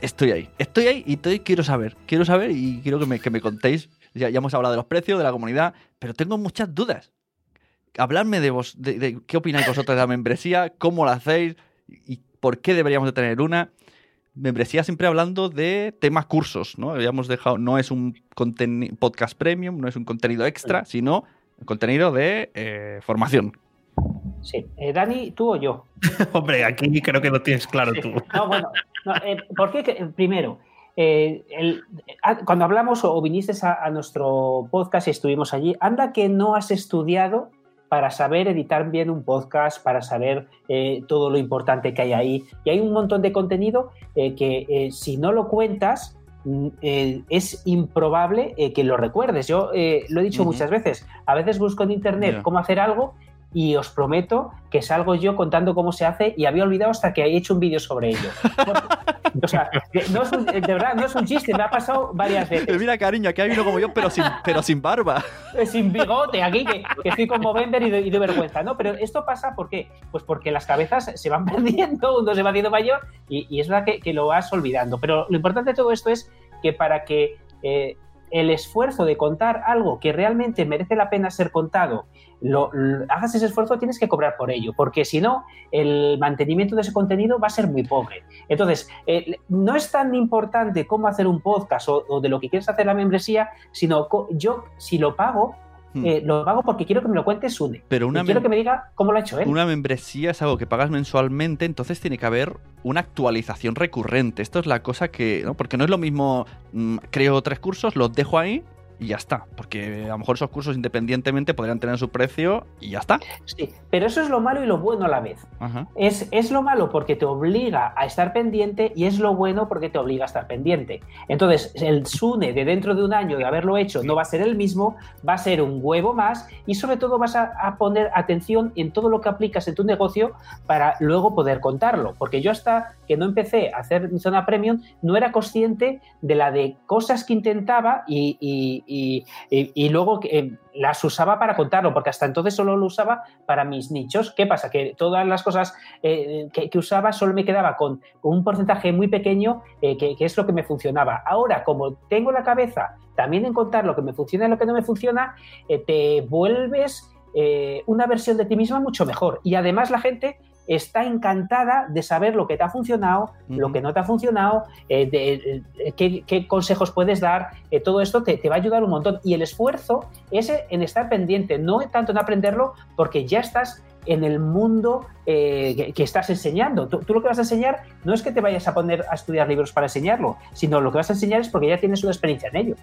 [SPEAKER 2] estoy ahí. Estoy ahí y estoy, quiero saber. Quiero saber y quiero que me, que me contéis. Ya, hemos hablado de los precios, de la comunidad, pero tengo muchas dudas. Hablarme de vos, de, qué opináis vosotros de la membresía, cómo la hacéis y por qué deberíamos de tener una membresía siempre hablando de temas cursos, ¿no? Habíamos dejado, no es un podcast premium, no es un contenido extra, sino contenido de eh, formación.
[SPEAKER 3] Sí. Eh, Dani, ¿tú o yo? <laughs>
[SPEAKER 4] Hombre, aquí creo que lo tienes claro tú.
[SPEAKER 3] No, bueno, eh, ¿por qué? Primero, ah, cuando hablamos o viniste a, a, nuestro podcast y estuvimos allí, anda que no has estudiado para saber editar bien un podcast, para saber eh, todo lo importante que hay ahí. Y hay un montón de contenido eh, que eh, si no lo cuentas, mm, es improbable que lo recuerdes. Yo lo he dicho muchas veces. A veces busco en internet cómo hacer algo y os prometo que salgo yo contando cómo se hace y había olvidado hasta que he hecho un vídeo sobre ello. o sea, no es un, de verdad, no es un chiste, me ha pasado varias veces.
[SPEAKER 2] Mira, cariño, aquí hay uno como yo, pero sin, pero sin barba.
[SPEAKER 3] Eh, sin bigote, aquí, que, estoy como vender y de, vergüenza, ¿no? Pero esto pasa, ¿por qué? Pues porque las cabezas se van <laughs> perdiendo, uno se va haciendo mayor y, es verdad que, lo vas olvidando. Pero lo importante de todo esto es que para que eh, el esfuerzo de contar algo que realmente merece la pena ser contado lo, hagas ese esfuerzo, tienes que cobrar por ello, porque si no, el mantenimiento de ese contenido va a ser muy pobre. Entonces, eh, no es tan importante cómo hacer un podcast o, de lo que quieres hacer la membresía, sino yo, si lo pago, hmm. eh, lo pago porque quiero que me lo cuente Sune.
[SPEAKER 2] Pero una
[SPEAKER 3] quiero que me diga cómo lo ha hecho él.
[SPEAKER 2] Una membresía es algo que pagas mensualmente, entonces tiene que haber una actualización recurrente. Esto es la cosa que. ¿no? Porque no es lo mismo. Mm, creo tres cursos, los dejo ahí y ya está. Porque a lo mejor esos cursos independientemente podrían tener su precio y ya está.
[SPEAKER 3] Sí, pero eso es lo malo y lo bueno a la vez. Es, es, lo malo porque te obliga a estar pendiente y es lo bueno porque te obliga a estar pendiente. Entonces, el SUNE de dentro de un año de haberlo hecho no va a ser el mismo, va a ser un huevo más y sobre todo vas a, poner atención en todo lo que aplicas en tu negocio para luego poder contarlo. Porque yo hasta que no empecé a hacer mi zona premium no era consciente de la de cosas que intentaba y y, luego eh, las usaba para contarlo, porque hasta entonces solo lo usaba para mis nichos. ¿Qué pasa? Que todas las cosas eh, que, usaba solo me quedaba con, un porcentaje muy pequeño, eh, que, es lo que me funcionaba. Ahora, como tengo la cabeza también en contar lo que me funciona y lo que no me funciona, te vuelves una versión de ti misma mucho mejor. Y además la gente está encantada de saber lo que te ha funcionado, lo que no te ha funcionado, eh, de, eh, qué, consejos puedes dar. Eh, todo esto te, va a ayudar un montón. Y el esfuerzo es en estar pendiente, no tanto en aprenderlo, porque ya estás en el mundo que, estás enseñando. Tú, tú, lo que vas a enseñar no es que te vayas a poner a estudiar libros para enseñarlo, sino lo que vas a enseñar es porque ya tienes una experiencia en ello.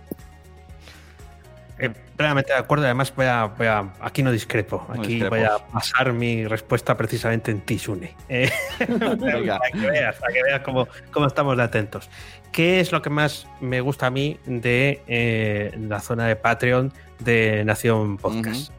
[SPEAKER 4] Eh, plenamente de acuerdo. Además, voy a, voy a, aquí no discrepo. Aquí voy a pasar mi respuesta precisamente en Tisune. Eh, <laughs> <laughs> para que veas, para que veas cómo, cómo, estamos de atentos. ¿Qué es lo que más me gusta a mí de eh, la zona de Patreon de Nación Podcast?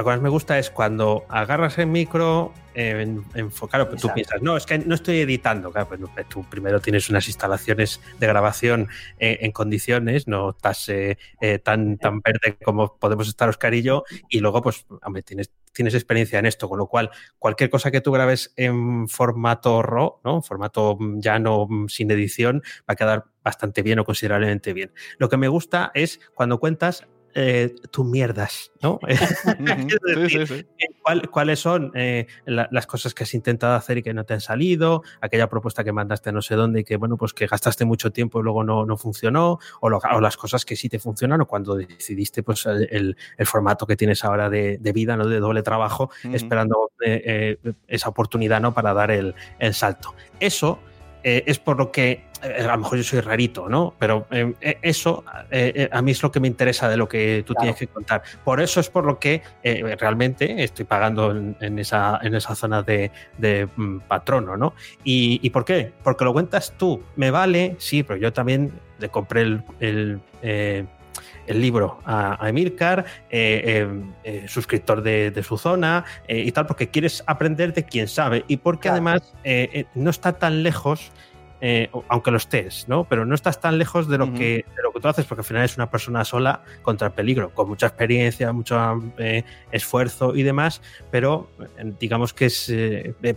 [SPEAKER 4] Lo que más me gusta es cuando agarras el micro, en, claro, pues tú piensas, no, es que no estoy editando. Claro, pues tú primero tienes unas instalaciones de grabación eh, en condiciones, no estás eh, eh, tan, tan verde como podemos estar Oscar y yo, y luego, pues, hombre, tienes, tienes experiencia en esto, con lo cual, cualquier cosa que tú grabes en formato RAW, ¿no? En formato llano, sin edición, va a quedar bastante bien o considerablemente bien. Lo que me gusta es cuando cuentas eh, tus mierdas, ¿no? <laughs>
[SPEAKER 2] sí, sí, sí.
[SPEAKER 4] ¿Cuáles son eh, la, las cosas que has intentado hacer y que no te han salido? Aquella propuesta que mandaste no sé dónde y que, bueno, pues que gastaste mucho tiempo y luego no, no funcionó, o, lo, o, las cosas que sí te funcionan, o cuando decidiste pues el, el formato que tienes ahora de, de, vida, ¿no? De doble trabajo, uh -huh. esperando eh, esa oportunidad, ¿no? Para dar el, el salto. Eso eh, es por lo que eh, a lo mejor yo soy rarito, ¿no? Pero eh, eso a mí es lo que me interesa de lo que tú claro. tienes que contar. Por eso es por lo que realmente estoy pagando en, en, esa, en esa zona de, de mm, patrono, ¿no? ¿Y, ¿Y, por qué? Porque lo cuentas tú. Me vale, sí, pero yo también le compré el, el el libro a, a Emilcar, eh, eh, suscriptor de, de, su zona y tal, porque quieres aprender de quién sabe y porque claro. además no está tan lejos eh, aunque lo estés, ¿no? Pero no estás tan lejos de lo, uh -huh. que, de lo que tú haces, porque al final es una persona sola contra el peligro, con mucha experiencia, mucho eh, esfuerzo y demás, pero eh, digamos que es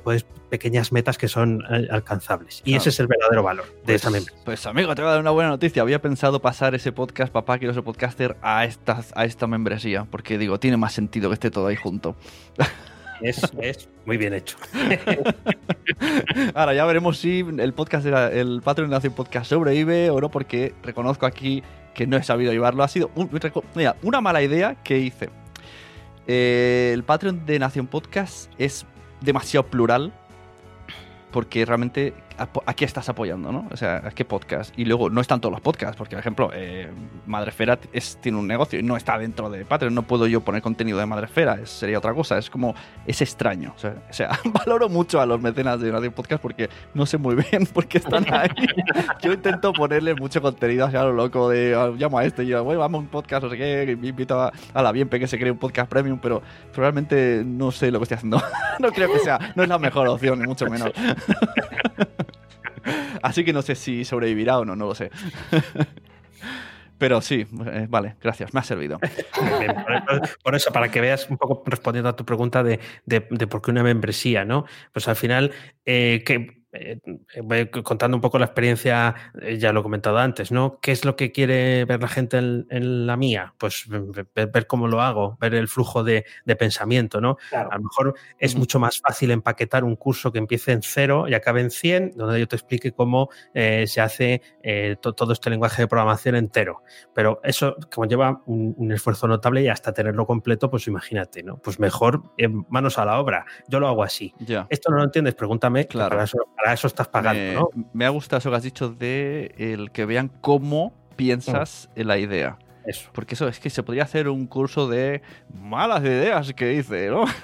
[SPEAKER 4] pues, pequeñas metas que son alcanzables. Y claro. ese es el verdadero valor de
[SPEAKER 2] pues,
[SPEAKER 4] esa membresía.
[SPEAKER 2] Pues amigo, te voy a dar una buena noticia. Había pensado pasar ese podcast, papá, quiero ser podcaster, a esta, a esta membresía, porque digo, tiene más sentido que esté todo ahí junto. <laughs>
[SPEAKER 4] Es, es, muy bien hecho. <laughs>
[SPEAKER 2] Ahora ya veremos si el podcast, el Patreon de Nación Podcast sobrevive o no, porque reconozco aquí que no he sabido llevarlo. Ha sido mira, una mala idea que hice. Eh, el Patreon de Nación Podcast es demasiado plural porque realmente a qué estás apoyando, ¿no? O sea, ¿a qué podcast? Y luego no están todos los podcasts, porque, por ejemplo, eh, Madrefera es, tiene un negocio y no está dentro de Patreon. No puedo yo poner contenido de Madrefera, es, sería otra cosa. Es como, es extraño. O sea, o sea, <laughs> valoro mucho a los mecenas de Radio Podcast porque no sé muy bien por qué están ahí. <laughs> yo intento ponerle mucho contenido hacia lo loco de, oh, llamo a este y yo, bueno, vamos a un podcast, no sé qué, me invito a, a la Bienpe que se cree un podcast premium, pero probablemente no sé lo que estoy haciendo. <laughs> no creo que sea, no es la mejor opción, ni mucho menos. <laughs> Así que no sé si sobrevivirá o no, no lo sé. <laughs> Pero sí, eh, vale, gracias, me ha servido.
[SPEAKER 4] Por, eso, para que veas un poco respondiendo a tu pregunta de, de, de por qué una membresía, ¿no? Pues al final, eh, que eh, voy contando un poco la experiencia, eh, ya lo he comentado antes, ¿no? ¿Qué es lo que quiere ver la gente en, en la mía? Pues ver, ver, cómo lo hago, ver el flujo de, de pensamiento, ¿no? Claro. A lo mejor es mucho más fácil empaquetar un curso que empiece en cero y acabe en 100, donde yo te explique cómo eh, se hace eh, to todo este lenguaje de programación entero. Pero eso, como lleva un, un, esfuerzo notable y hasta tenerlo completo, pues imagínate, ¿no? Pues mejor manos a la obra. Yo lo hago así.
[SPEAKER 2] Yeah.
[SPEAKER 4] Esto no lo entiendes, pregúntame.
[SPEAKER 2] Claro.
[SPEAKER 4] Para eso, para eso estás pagando,
[SPEAKER 2] me,
[SPEAKER 4] ¿no?
[SPEAKER 2] Me ha gustado eso que has dicho de el que vean cómo piensas mm. en la idea.
[SPEAKER 4] Eso.
[SPEAKER 2] Porque eso es que se podría hacer un curso de malas ideas que hice, ¿no? <laughs>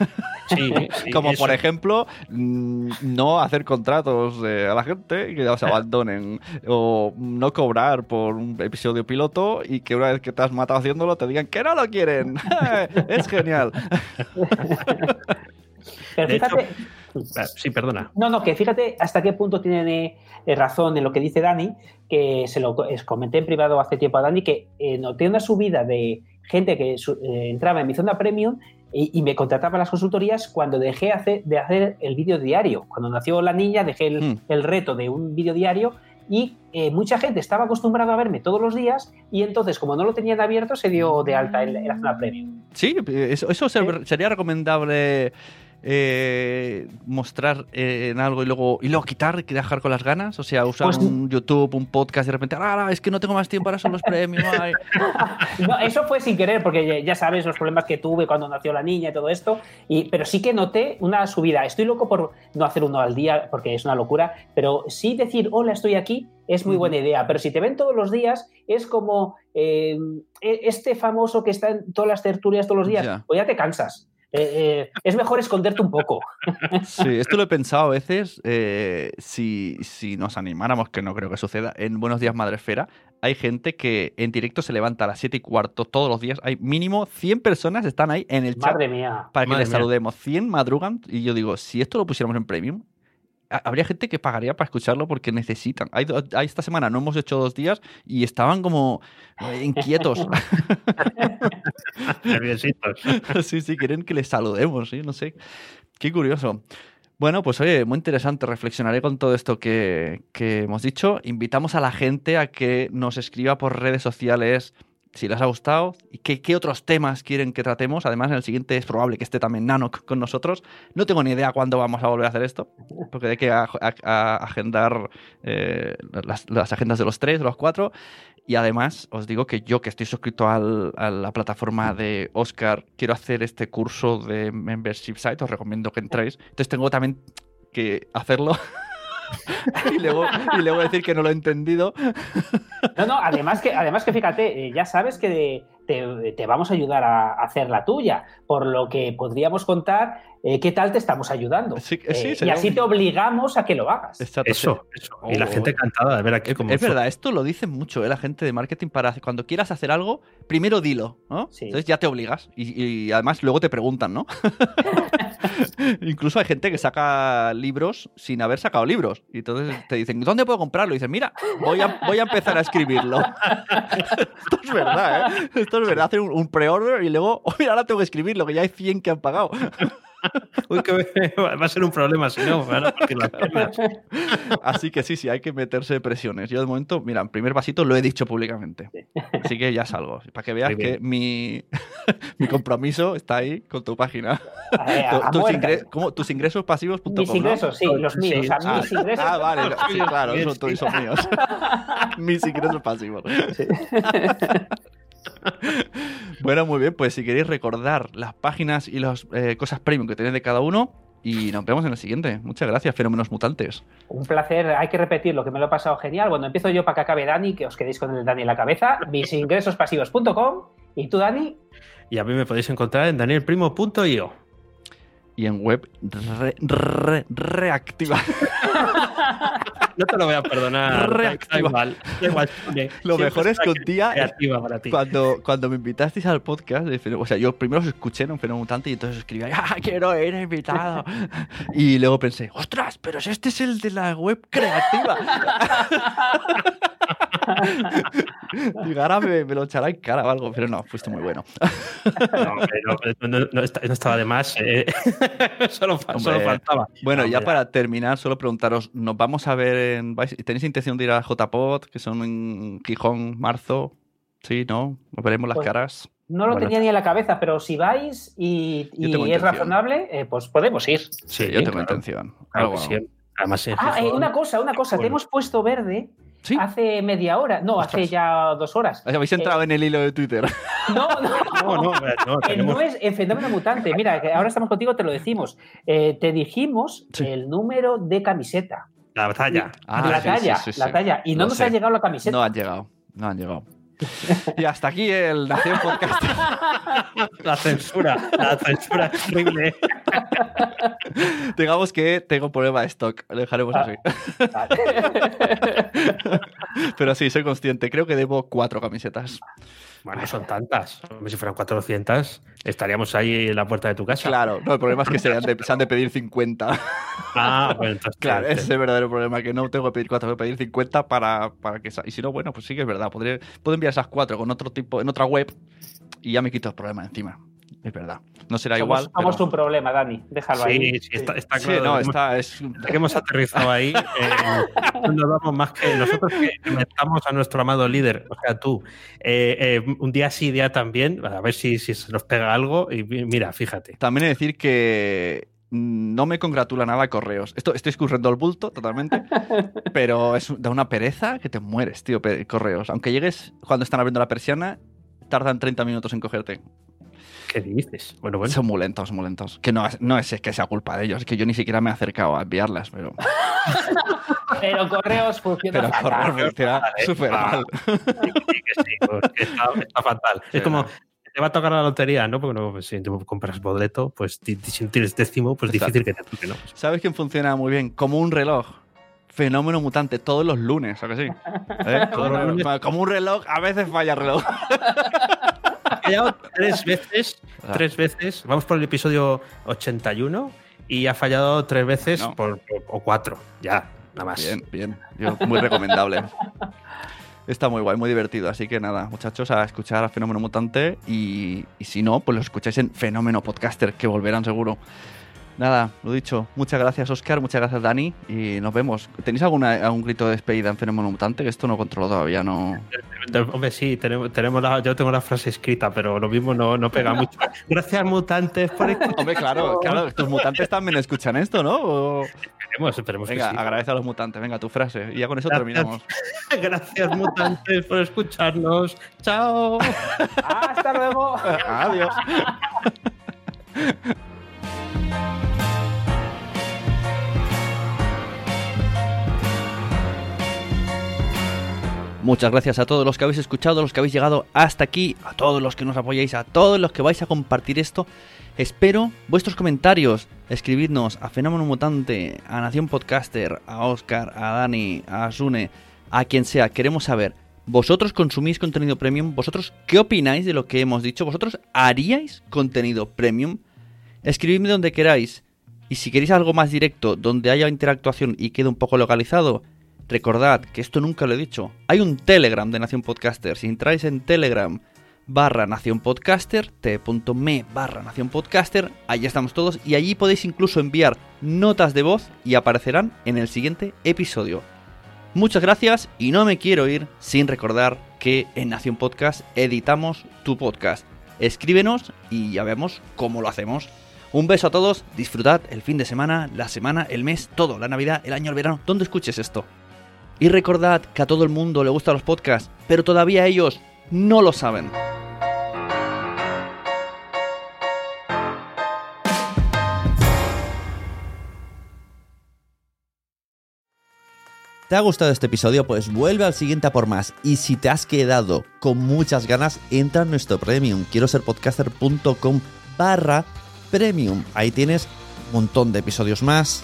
[SPEAKER 4] Sí, sí
[SPEAKER 2] Como
[SPEAKER 4] eso.
[SPEAKER 2] por ejemplo, mm, no hacer contratos eh, a la gente y que los abandonen. o no cobrar por un episodio piloto y que una vez que te has matado haciéndolo te digan que no lo quieren. <laughs> es genial.
[SPEAKER 3] Pero fíjate.
[SPEAKER 4] Sí, perdona.
[SPEAKER 3] No, no, que fíjate hasta qué punto tiene eh, razón en lo que dice Dani, que se lo comenté en privado hace tiempo a Dani, que eh, noté una subida de gente que eh, entraba en mi zona premium y, y, me contrataba las consultorías cuando dejé hacer, de hacer el vídeo diario. Cuando nació la niña dejé el, mm. el reto de un vídeo diario y eh, mucha gente estaba acostumbrada a verme todos los días y entonces como no lo tenían abierto se dio de alta en, en la zona premium.
[SPEAKER 2] Sí, eso, eso sería recomendable eh, mostrar eh, en algo y luego, y luego quitar y dejar con las ganas? O sea, usar pues, un YouTube, un podcast y de repente, ah, es que no tengo más tiempo, ahora son los premios. <laughs>
[SPEAKER 3] no, eso fue sin querer, porque ya sabes los problemas que tuve cuando nació la niña y todo esto, y, pero sí que noté una subida. Estoy loco por no hacer uno al día, porque es una locura, pero sí decir, hola, estoy aquí, es muy buena idea. Pero si te ven todos los días, es como eh, este famoso que está en todas las tertulias todos los días, yeah. pues ya te cansas. Eh, eh, es mejor esconderte un poco.
[SPEAKER 2] Sí, esto lo he pensado a veces. Eh, si, si, nos animáramos, que no creo que suceda, en Buenos Días Madrefera, hay gente que en directo se levanta a las 7 y cuarto todos los días. Hay mínimo 100 personas están ahí en el chat
[SPEAKER 3] Madre mía.
[SPEAKER 2] para que
[SPEAKER 4] Madre
[SPEAKER 2] les
[SPEAKER 4] mía.
[SPEAKER 2] saludemos. 100 madrugan y yo digo, si esto lo pusiéramos en premium, habría gente que pagaría para escucharlo porque necesitan. Hay, hay, esta semana no hemos hecho dos días y estaban como eh, inquietos. <laughs>
[SPEAKER 4] Nerviositos. <laughs>
[SPEAKER 2] sí, sí, quieren que les saludemos, ¿sí? No sé. Qué curioso. Bueno, pues oye, muy interesante. Reflexionaré con todo esto que, que hemos dicho. Invitamos a la gente a que nos escriba por redes sociales si les ha gustado y qué, qué otros temas quieren que tratemos. Además, en el siguiente es probable que esté también Nanok con nosotros. No tengo ni idea cuándo vamos a volver a hacer esto, porque hay que a- a- a- agendar eh, las, las agendas de los tres, de los cuatro. Y además, os digo que yo, que estoy suscrito al- a la plataforma de Oscar, quiero hacer este curso de Membership Site, os recomiendo que entréis. Entonces tengo también que hacerlo. <laughs> <laughs> y, luego, y decir que no lo he entendido.
[SPEAKER 3] No, no, además que, además que fíjate, eh, ya sabes que te, te vamos a ayudar a hacer la tuya, por lo que podríamos contar eh, qué tal te estamos ayudando.
[SPEAKER 2] Sí, que sí,
[SPEAKER 3] Eh, y así
[SPEAKER 2] un-
[SPEAKER 3] te obligamos a que lo hagas.
[SPEAKER 2] Exacto,
[SPEAKER 4] Eso, eso. Y la
[SPEAKER 2] Oh.
[SPEAKER 4] gente encantada de ver aquí como
[SPEAKER 2] Es verdad, esto lo dicen mucho ¿eh? la gente de marketing para cuando quieras hacer algo, primero dilo, ¿no?
[SPEAKER 3] Sí.
[SPEAKER 2] Entonces ya te obligas y, y además luego te preguntan, ¿no? <laughs> Incluso hay gente que saca libros sin haber sacado libros y entonces te dicen, ¿dónde puedo comprarlo? Y dices, mira, voy a, voy a empezar a escribirlo. <laughs> Esto es verdad, ¿eh? Esto es verdad, hacer un, un pre-order y luego, oh, mira, ahora tengo que escribirlo, que ya hay 100 que han pagado. <laughs>
[SPEAKER 4] Uy, que <laughs> va a ser un problema si no. me van a partir las piernas.
[SPEAKER 2] Así que sí, sí, hay que meterse presiones. Yo de momento, mira, en primer pasito lo he dicho públicamente. Así que ya salgo. Para que veas que mi, <laughs> mi compromiso está ahí con tu página.
[SPEAKER 3] A- a
[SPEAKER 2] tus, ¿cómo? tus ingresos pasivos.com.
[SPEAKER 3] Mis
[SPEAKER 2] ¿no?
[SPEAKER 3] ingresos, sí, los
[SPEAKER 4] Sí,
[SPEAKER 3] míos. O sea,
[SPEAKER 2] Ah,
[SPEAKER 3] mis ingresos.
[SPEAKER 2] ah, vale, sí, claro,
[SPEAKER 4] Bien,
[SPEAKER 2] son,
[SPEAKER 4] sí.
[SPEAKER 2] míos. Mis ingresos pasivos. <laughs> bueno, muy bien, pues si queréis recordar las páginas y las eh, cosas premium que tenéis de cada uno, y nos vemos en el siguiente. Muchas gracias, fenómenos mutantes.
[SPEAKER 3] Un placer, hay que repetir lo que me lo he pasado genial. Bueno, empiezo yo para que acabe Dani, que os quedéis con el Dani en la cabeza. Misingresospasivos.com. ¿Y tú, Dani?
[SPEAKER 4] Y a mí me podéis encontrar en danielprimo.io.
[SPEAKER 2] Y en web re- re- reactiva. <laughs> <laughs>
[SPEAKER 4] No te lo voy a perdonar.
[SPEAKER 2] Reactiva.
[SPEAKER 4] Da igual. Da igual.
[SPEAKER 2] Lo
[SPEAKER 4] Siempre
[SPEAKER 2] mejor es que un día. Cuando, cuando me invitasteis al podcast, o sea, yo primero os escuché en un fenómeno mutante y entonces escribí, ¡ah, quiero ir invitado! y luego pensé, ¡ostras, pero si este es el de la web creativa! <laughs> Digo, ahora me, me lo echará en cara o algo, pero no, fuiste muy bueno. <laughs>
[SPEAKER 4] No, pero no, no- no está- no estaba de más. eh. solo, fa-
[SPEAKER 2] Hombre.
[SPEAKER 4] solo faltaba.
[SPEAKER 2] Bueno,
[SPEAKER 4] No,
[SPEAKER 2] ya para terminar, solo preguntaros, ¿nos vamos a ver en... vais- ¿Tenéis intención de ir a JPod, que son en Gijón, marzo? ¿Sí, no? ¿Nos veremos las
[SPEAKER 3] Pues-
[SPEAKER 2] caras?
[SPEAKER 3] No lo
[SPEAKER 4] Bueno.
[SPEAKER 3] tenía ni en la cabeza, pero si vais y, es
[SPEAKER 2] intención.
[SPEAKER 3] razonable, eh, pues podemos ir.
[SPEAKER 4] Sí,
[SPEAKER 2] yo tengo
[SPEAKER 4] claro,
[SPEAKER 2] intención.
[SPEAKER 4] claro sí. Además,
[SPEAKER 3] Ah, eh, una cosa, una cosa. Te hemos puesto verde
[SPEAKER 2] ¿Sí?
[SPEAKER 3] hace media hora. No, hace ya dos horas.
[SPEAKER 2] Habéis entrado en el hilo de Twitter. <laughs>
[SPEAKER 3] No, no.
[SPEAKER 4] No, no, no, tenemos-
[SPEAKER 3] no es el fenómeno mutante. Mira, ahora estamos contigo, te lo decimos. Eh, te dijimos
[SPEAKER 2] Sí.
[SPEAKER 3] el número de camiseta.
[SPEAKER 4] la talla.
[SPEAKER 2] Ah,
[SPEAKER 3] la
[SPEAKER 2] sí,
[SPEAKER 3] talla,
[SPEAKER 2] sí, sí,
[SPEAKER 3] la talla. Y no
[SPEAKER 2] Lo
[SPEAKER 3] nos
[SPEAKER 2] sé.
[SPEAKER 3] ha llegado la camiseta.
[SPEAKER 2] No han llegado, no han llegado. Y hasta aquí el Nación Podcast. <laughs>
[SPEAKER 4] La censura, la censura es horrible. <laughs>
[SPEAKER 2] Digamos que tengo problema de stock, lo dejaremos
[SPEAKER 3] Ah.
[SPEAKER 2] así.
[SPEAKER 3] Vale. <laughs>
[SPEAKER 2] Pero sí, soy consciente, creo que debo cuatro camisetas.
[SPEAKER 4] Bueno, son tantas. Si fueran 400, estaríamos ahí en la puerta de tu casa.
[SPEAKER 2] Claro, no, el problema es que se han de, se han de pedir 50.
[SPEAKER 4] Ah, bueno, entonces. <laughs>
[SPEAKER 2] Claro, ese es el verdadero problema, que no tengo que pedir cuatro, tengo que pedir 50 para, para que... Y si no, bueno, pues sí que es verdad, podré, puedo enviar esas cuatro con otro tipo, en otra web y ya me quito el problema encima. Es verdad. No será
[SPEAKER 3] somos,
[SPEAKER 2] igual.
[SPEAKER 3] somos
[SPEAKER 2] pero-
[SPEAKER 3] un problema, Dani. Déjalo
[SPEAKER 4] Sí,
[SPEAKER 3] ahí.
[SPEAKER 4] sí, está, está
[SPEAKER 2] Sí,
[SPEAKER 4] claro.
[SPEAKER 2] no,
[SPEAKER 4] Hemos-
[SPEAKER 2] está, es...
[SPEAKER 4] que hemos aterrizado ahí, eh, <laughs> no nos damos más que nosotros que metamos a nuestro amado líder, o sea, tú, eh, eh, un día sí, día también, a ver si, si se nos pega algo. Y mi- mira, fíjate.
[SPEAKER 2] También he de decir que no me congratula nada correos. Esto, estoy escurriendo el bulto totalmente, <laughs> pero es da una pereza que te mueres, tío, correos. Aunque llegues cuando están abriendo la persiana, tardan 30 minutos en cogerte.
[SPEAKER 4] ¿Qué dices? Bueno, bueno.
[SPEAKER 2] Son muy lentos, muy lentos. Que no es, no es que sea culpa de ellos, es que yo ni siquiera me he acercado a enviarlas, pero, <laughs>
[SPEAKER 3] Pero correos funciona
[SPEAKER 2] pero
[SPEAKER 3] fatal.
[SPEAKER 2] correos funciona súper mal.
[SPEAKER 4] Sí, que sí, pues, que está, está fatal.
[SPEAKER 2] Sí,
[SPEAKER 4] es como, te va a tocar la lotería, ¿no? Porque no, pues, si tú compras boleto, pues si no tienes décimo, pues
[SPEAKER 2] Exacto.
[SPEAKER 4] difícil que te toque, ¿no?
[SPEAKER 2] ¿Sabes quién funciona muy bien? Como un reloj. Fenómeno mutante todos los lunes, ¿a que sí? ¿Eh? <laughs> Como un reloj, a veces falla el reloj. <laughs>
[SPEAKER 4] Ha fallado tres veces,
[SPEAKER 2] Ah.
[SPEAKER 4] tres veces. Vamos por el episodio 81 y ha fallado tres veces
[SPEAKER 2] No.
[SPEAKER 4] por, o cuatro, ya, nada más.
[SPEAKER 2] Bien, bien. Yo- muy recomendable. Está muy guay, muy divertido. Así que nada, muchachos, a escuchar a Fenómeno Mutante. Y, y si no, pues lo escucháis en Fenómeno Podcaster, que volverán seguro. Nada, lo dicho. Muchas gracias, Oscar. Muchas gracias, Dani. Y nos vemos. ¿Tenéis alguna, algún grito de despedida en Fenómeno Mutante? Que esto no controlo todavía, no.
[SPEAKER 4] Hombre, sí, tenemos, tenemos la, yo tengo la frase escrita, pero lo mismo no, no pega mucho. <laughs> Gracias, mutantes, por
[SPEAKER 2] Hombre, claro, claro, estos mutantes también escuchan esto, ¿no? O-
[SPEAKER 4] Esperemos, esperemos
[SPEAKER 2] Venga,
[SPEAKER 4] que sí.
[SPEAKER 2] agradece a los mutantes. Venga, tu frase. Y ya con eso
[SPEAKER 4] Gracias.
[SPEAKER 2] terminamos. <laughs>
[SPEAKER 4] Gracias, mutantes, por escucharnos. Chao. <laughs>
[SPEAKER 3] Hasta luego.
[SPEAKER 2] Adiós. Muchas gracias a todos los que habéis escuchado, los que habéis llegado hasta aquí, a todos los que nos apoyáis, a todos los que vais a compartir esto. Espero vuestros comentarios. Escribidnos a Fenómeno Mutante, a Nación Podcaster, a Oscar, a Dani, a Asune, a quien sea. Queremos saber, ¿vosotros consumís contenido premium? ¿Vosotros qué opináis de lo que hemos dicho? ¿Vosotros haríais contenido premium? Escribidme donde queráis. Y si queréis algo más directo, donde haya interactuación y quede un poco localizado, recordad que esto nunca lo he dicho. Hay un Telegram de Nación Podcaster. Si entráis en Telegram barra Nación Podcaster, t.me barra Nación Podcaster, allí estamos todos y allí podéis incluso enviar notas de voz y aparecerán en el siguiente episodio. Muchas gracias y no me quiero ir sin recordar que en Nación Podcast editamos tu podcast. Escríbenos y ya vemos cómo lo hacemos. Un beso a todos, disfrutad el fin de semana, la semana, el mes, todo, la Navidad, el año, el verano, donde escuches esto. Y recordad que a todo el mundo le gustan los podcasts, pero todavía ellos no lo saben. ¿Te ha gustado este episodio? Pues vuelve al siguiente a por más. Y si te has quedado con muchas ganas, entra en nuestro premium. Quiero ser podcaster.com barra premium. Ahí tienes un montón de episodios más,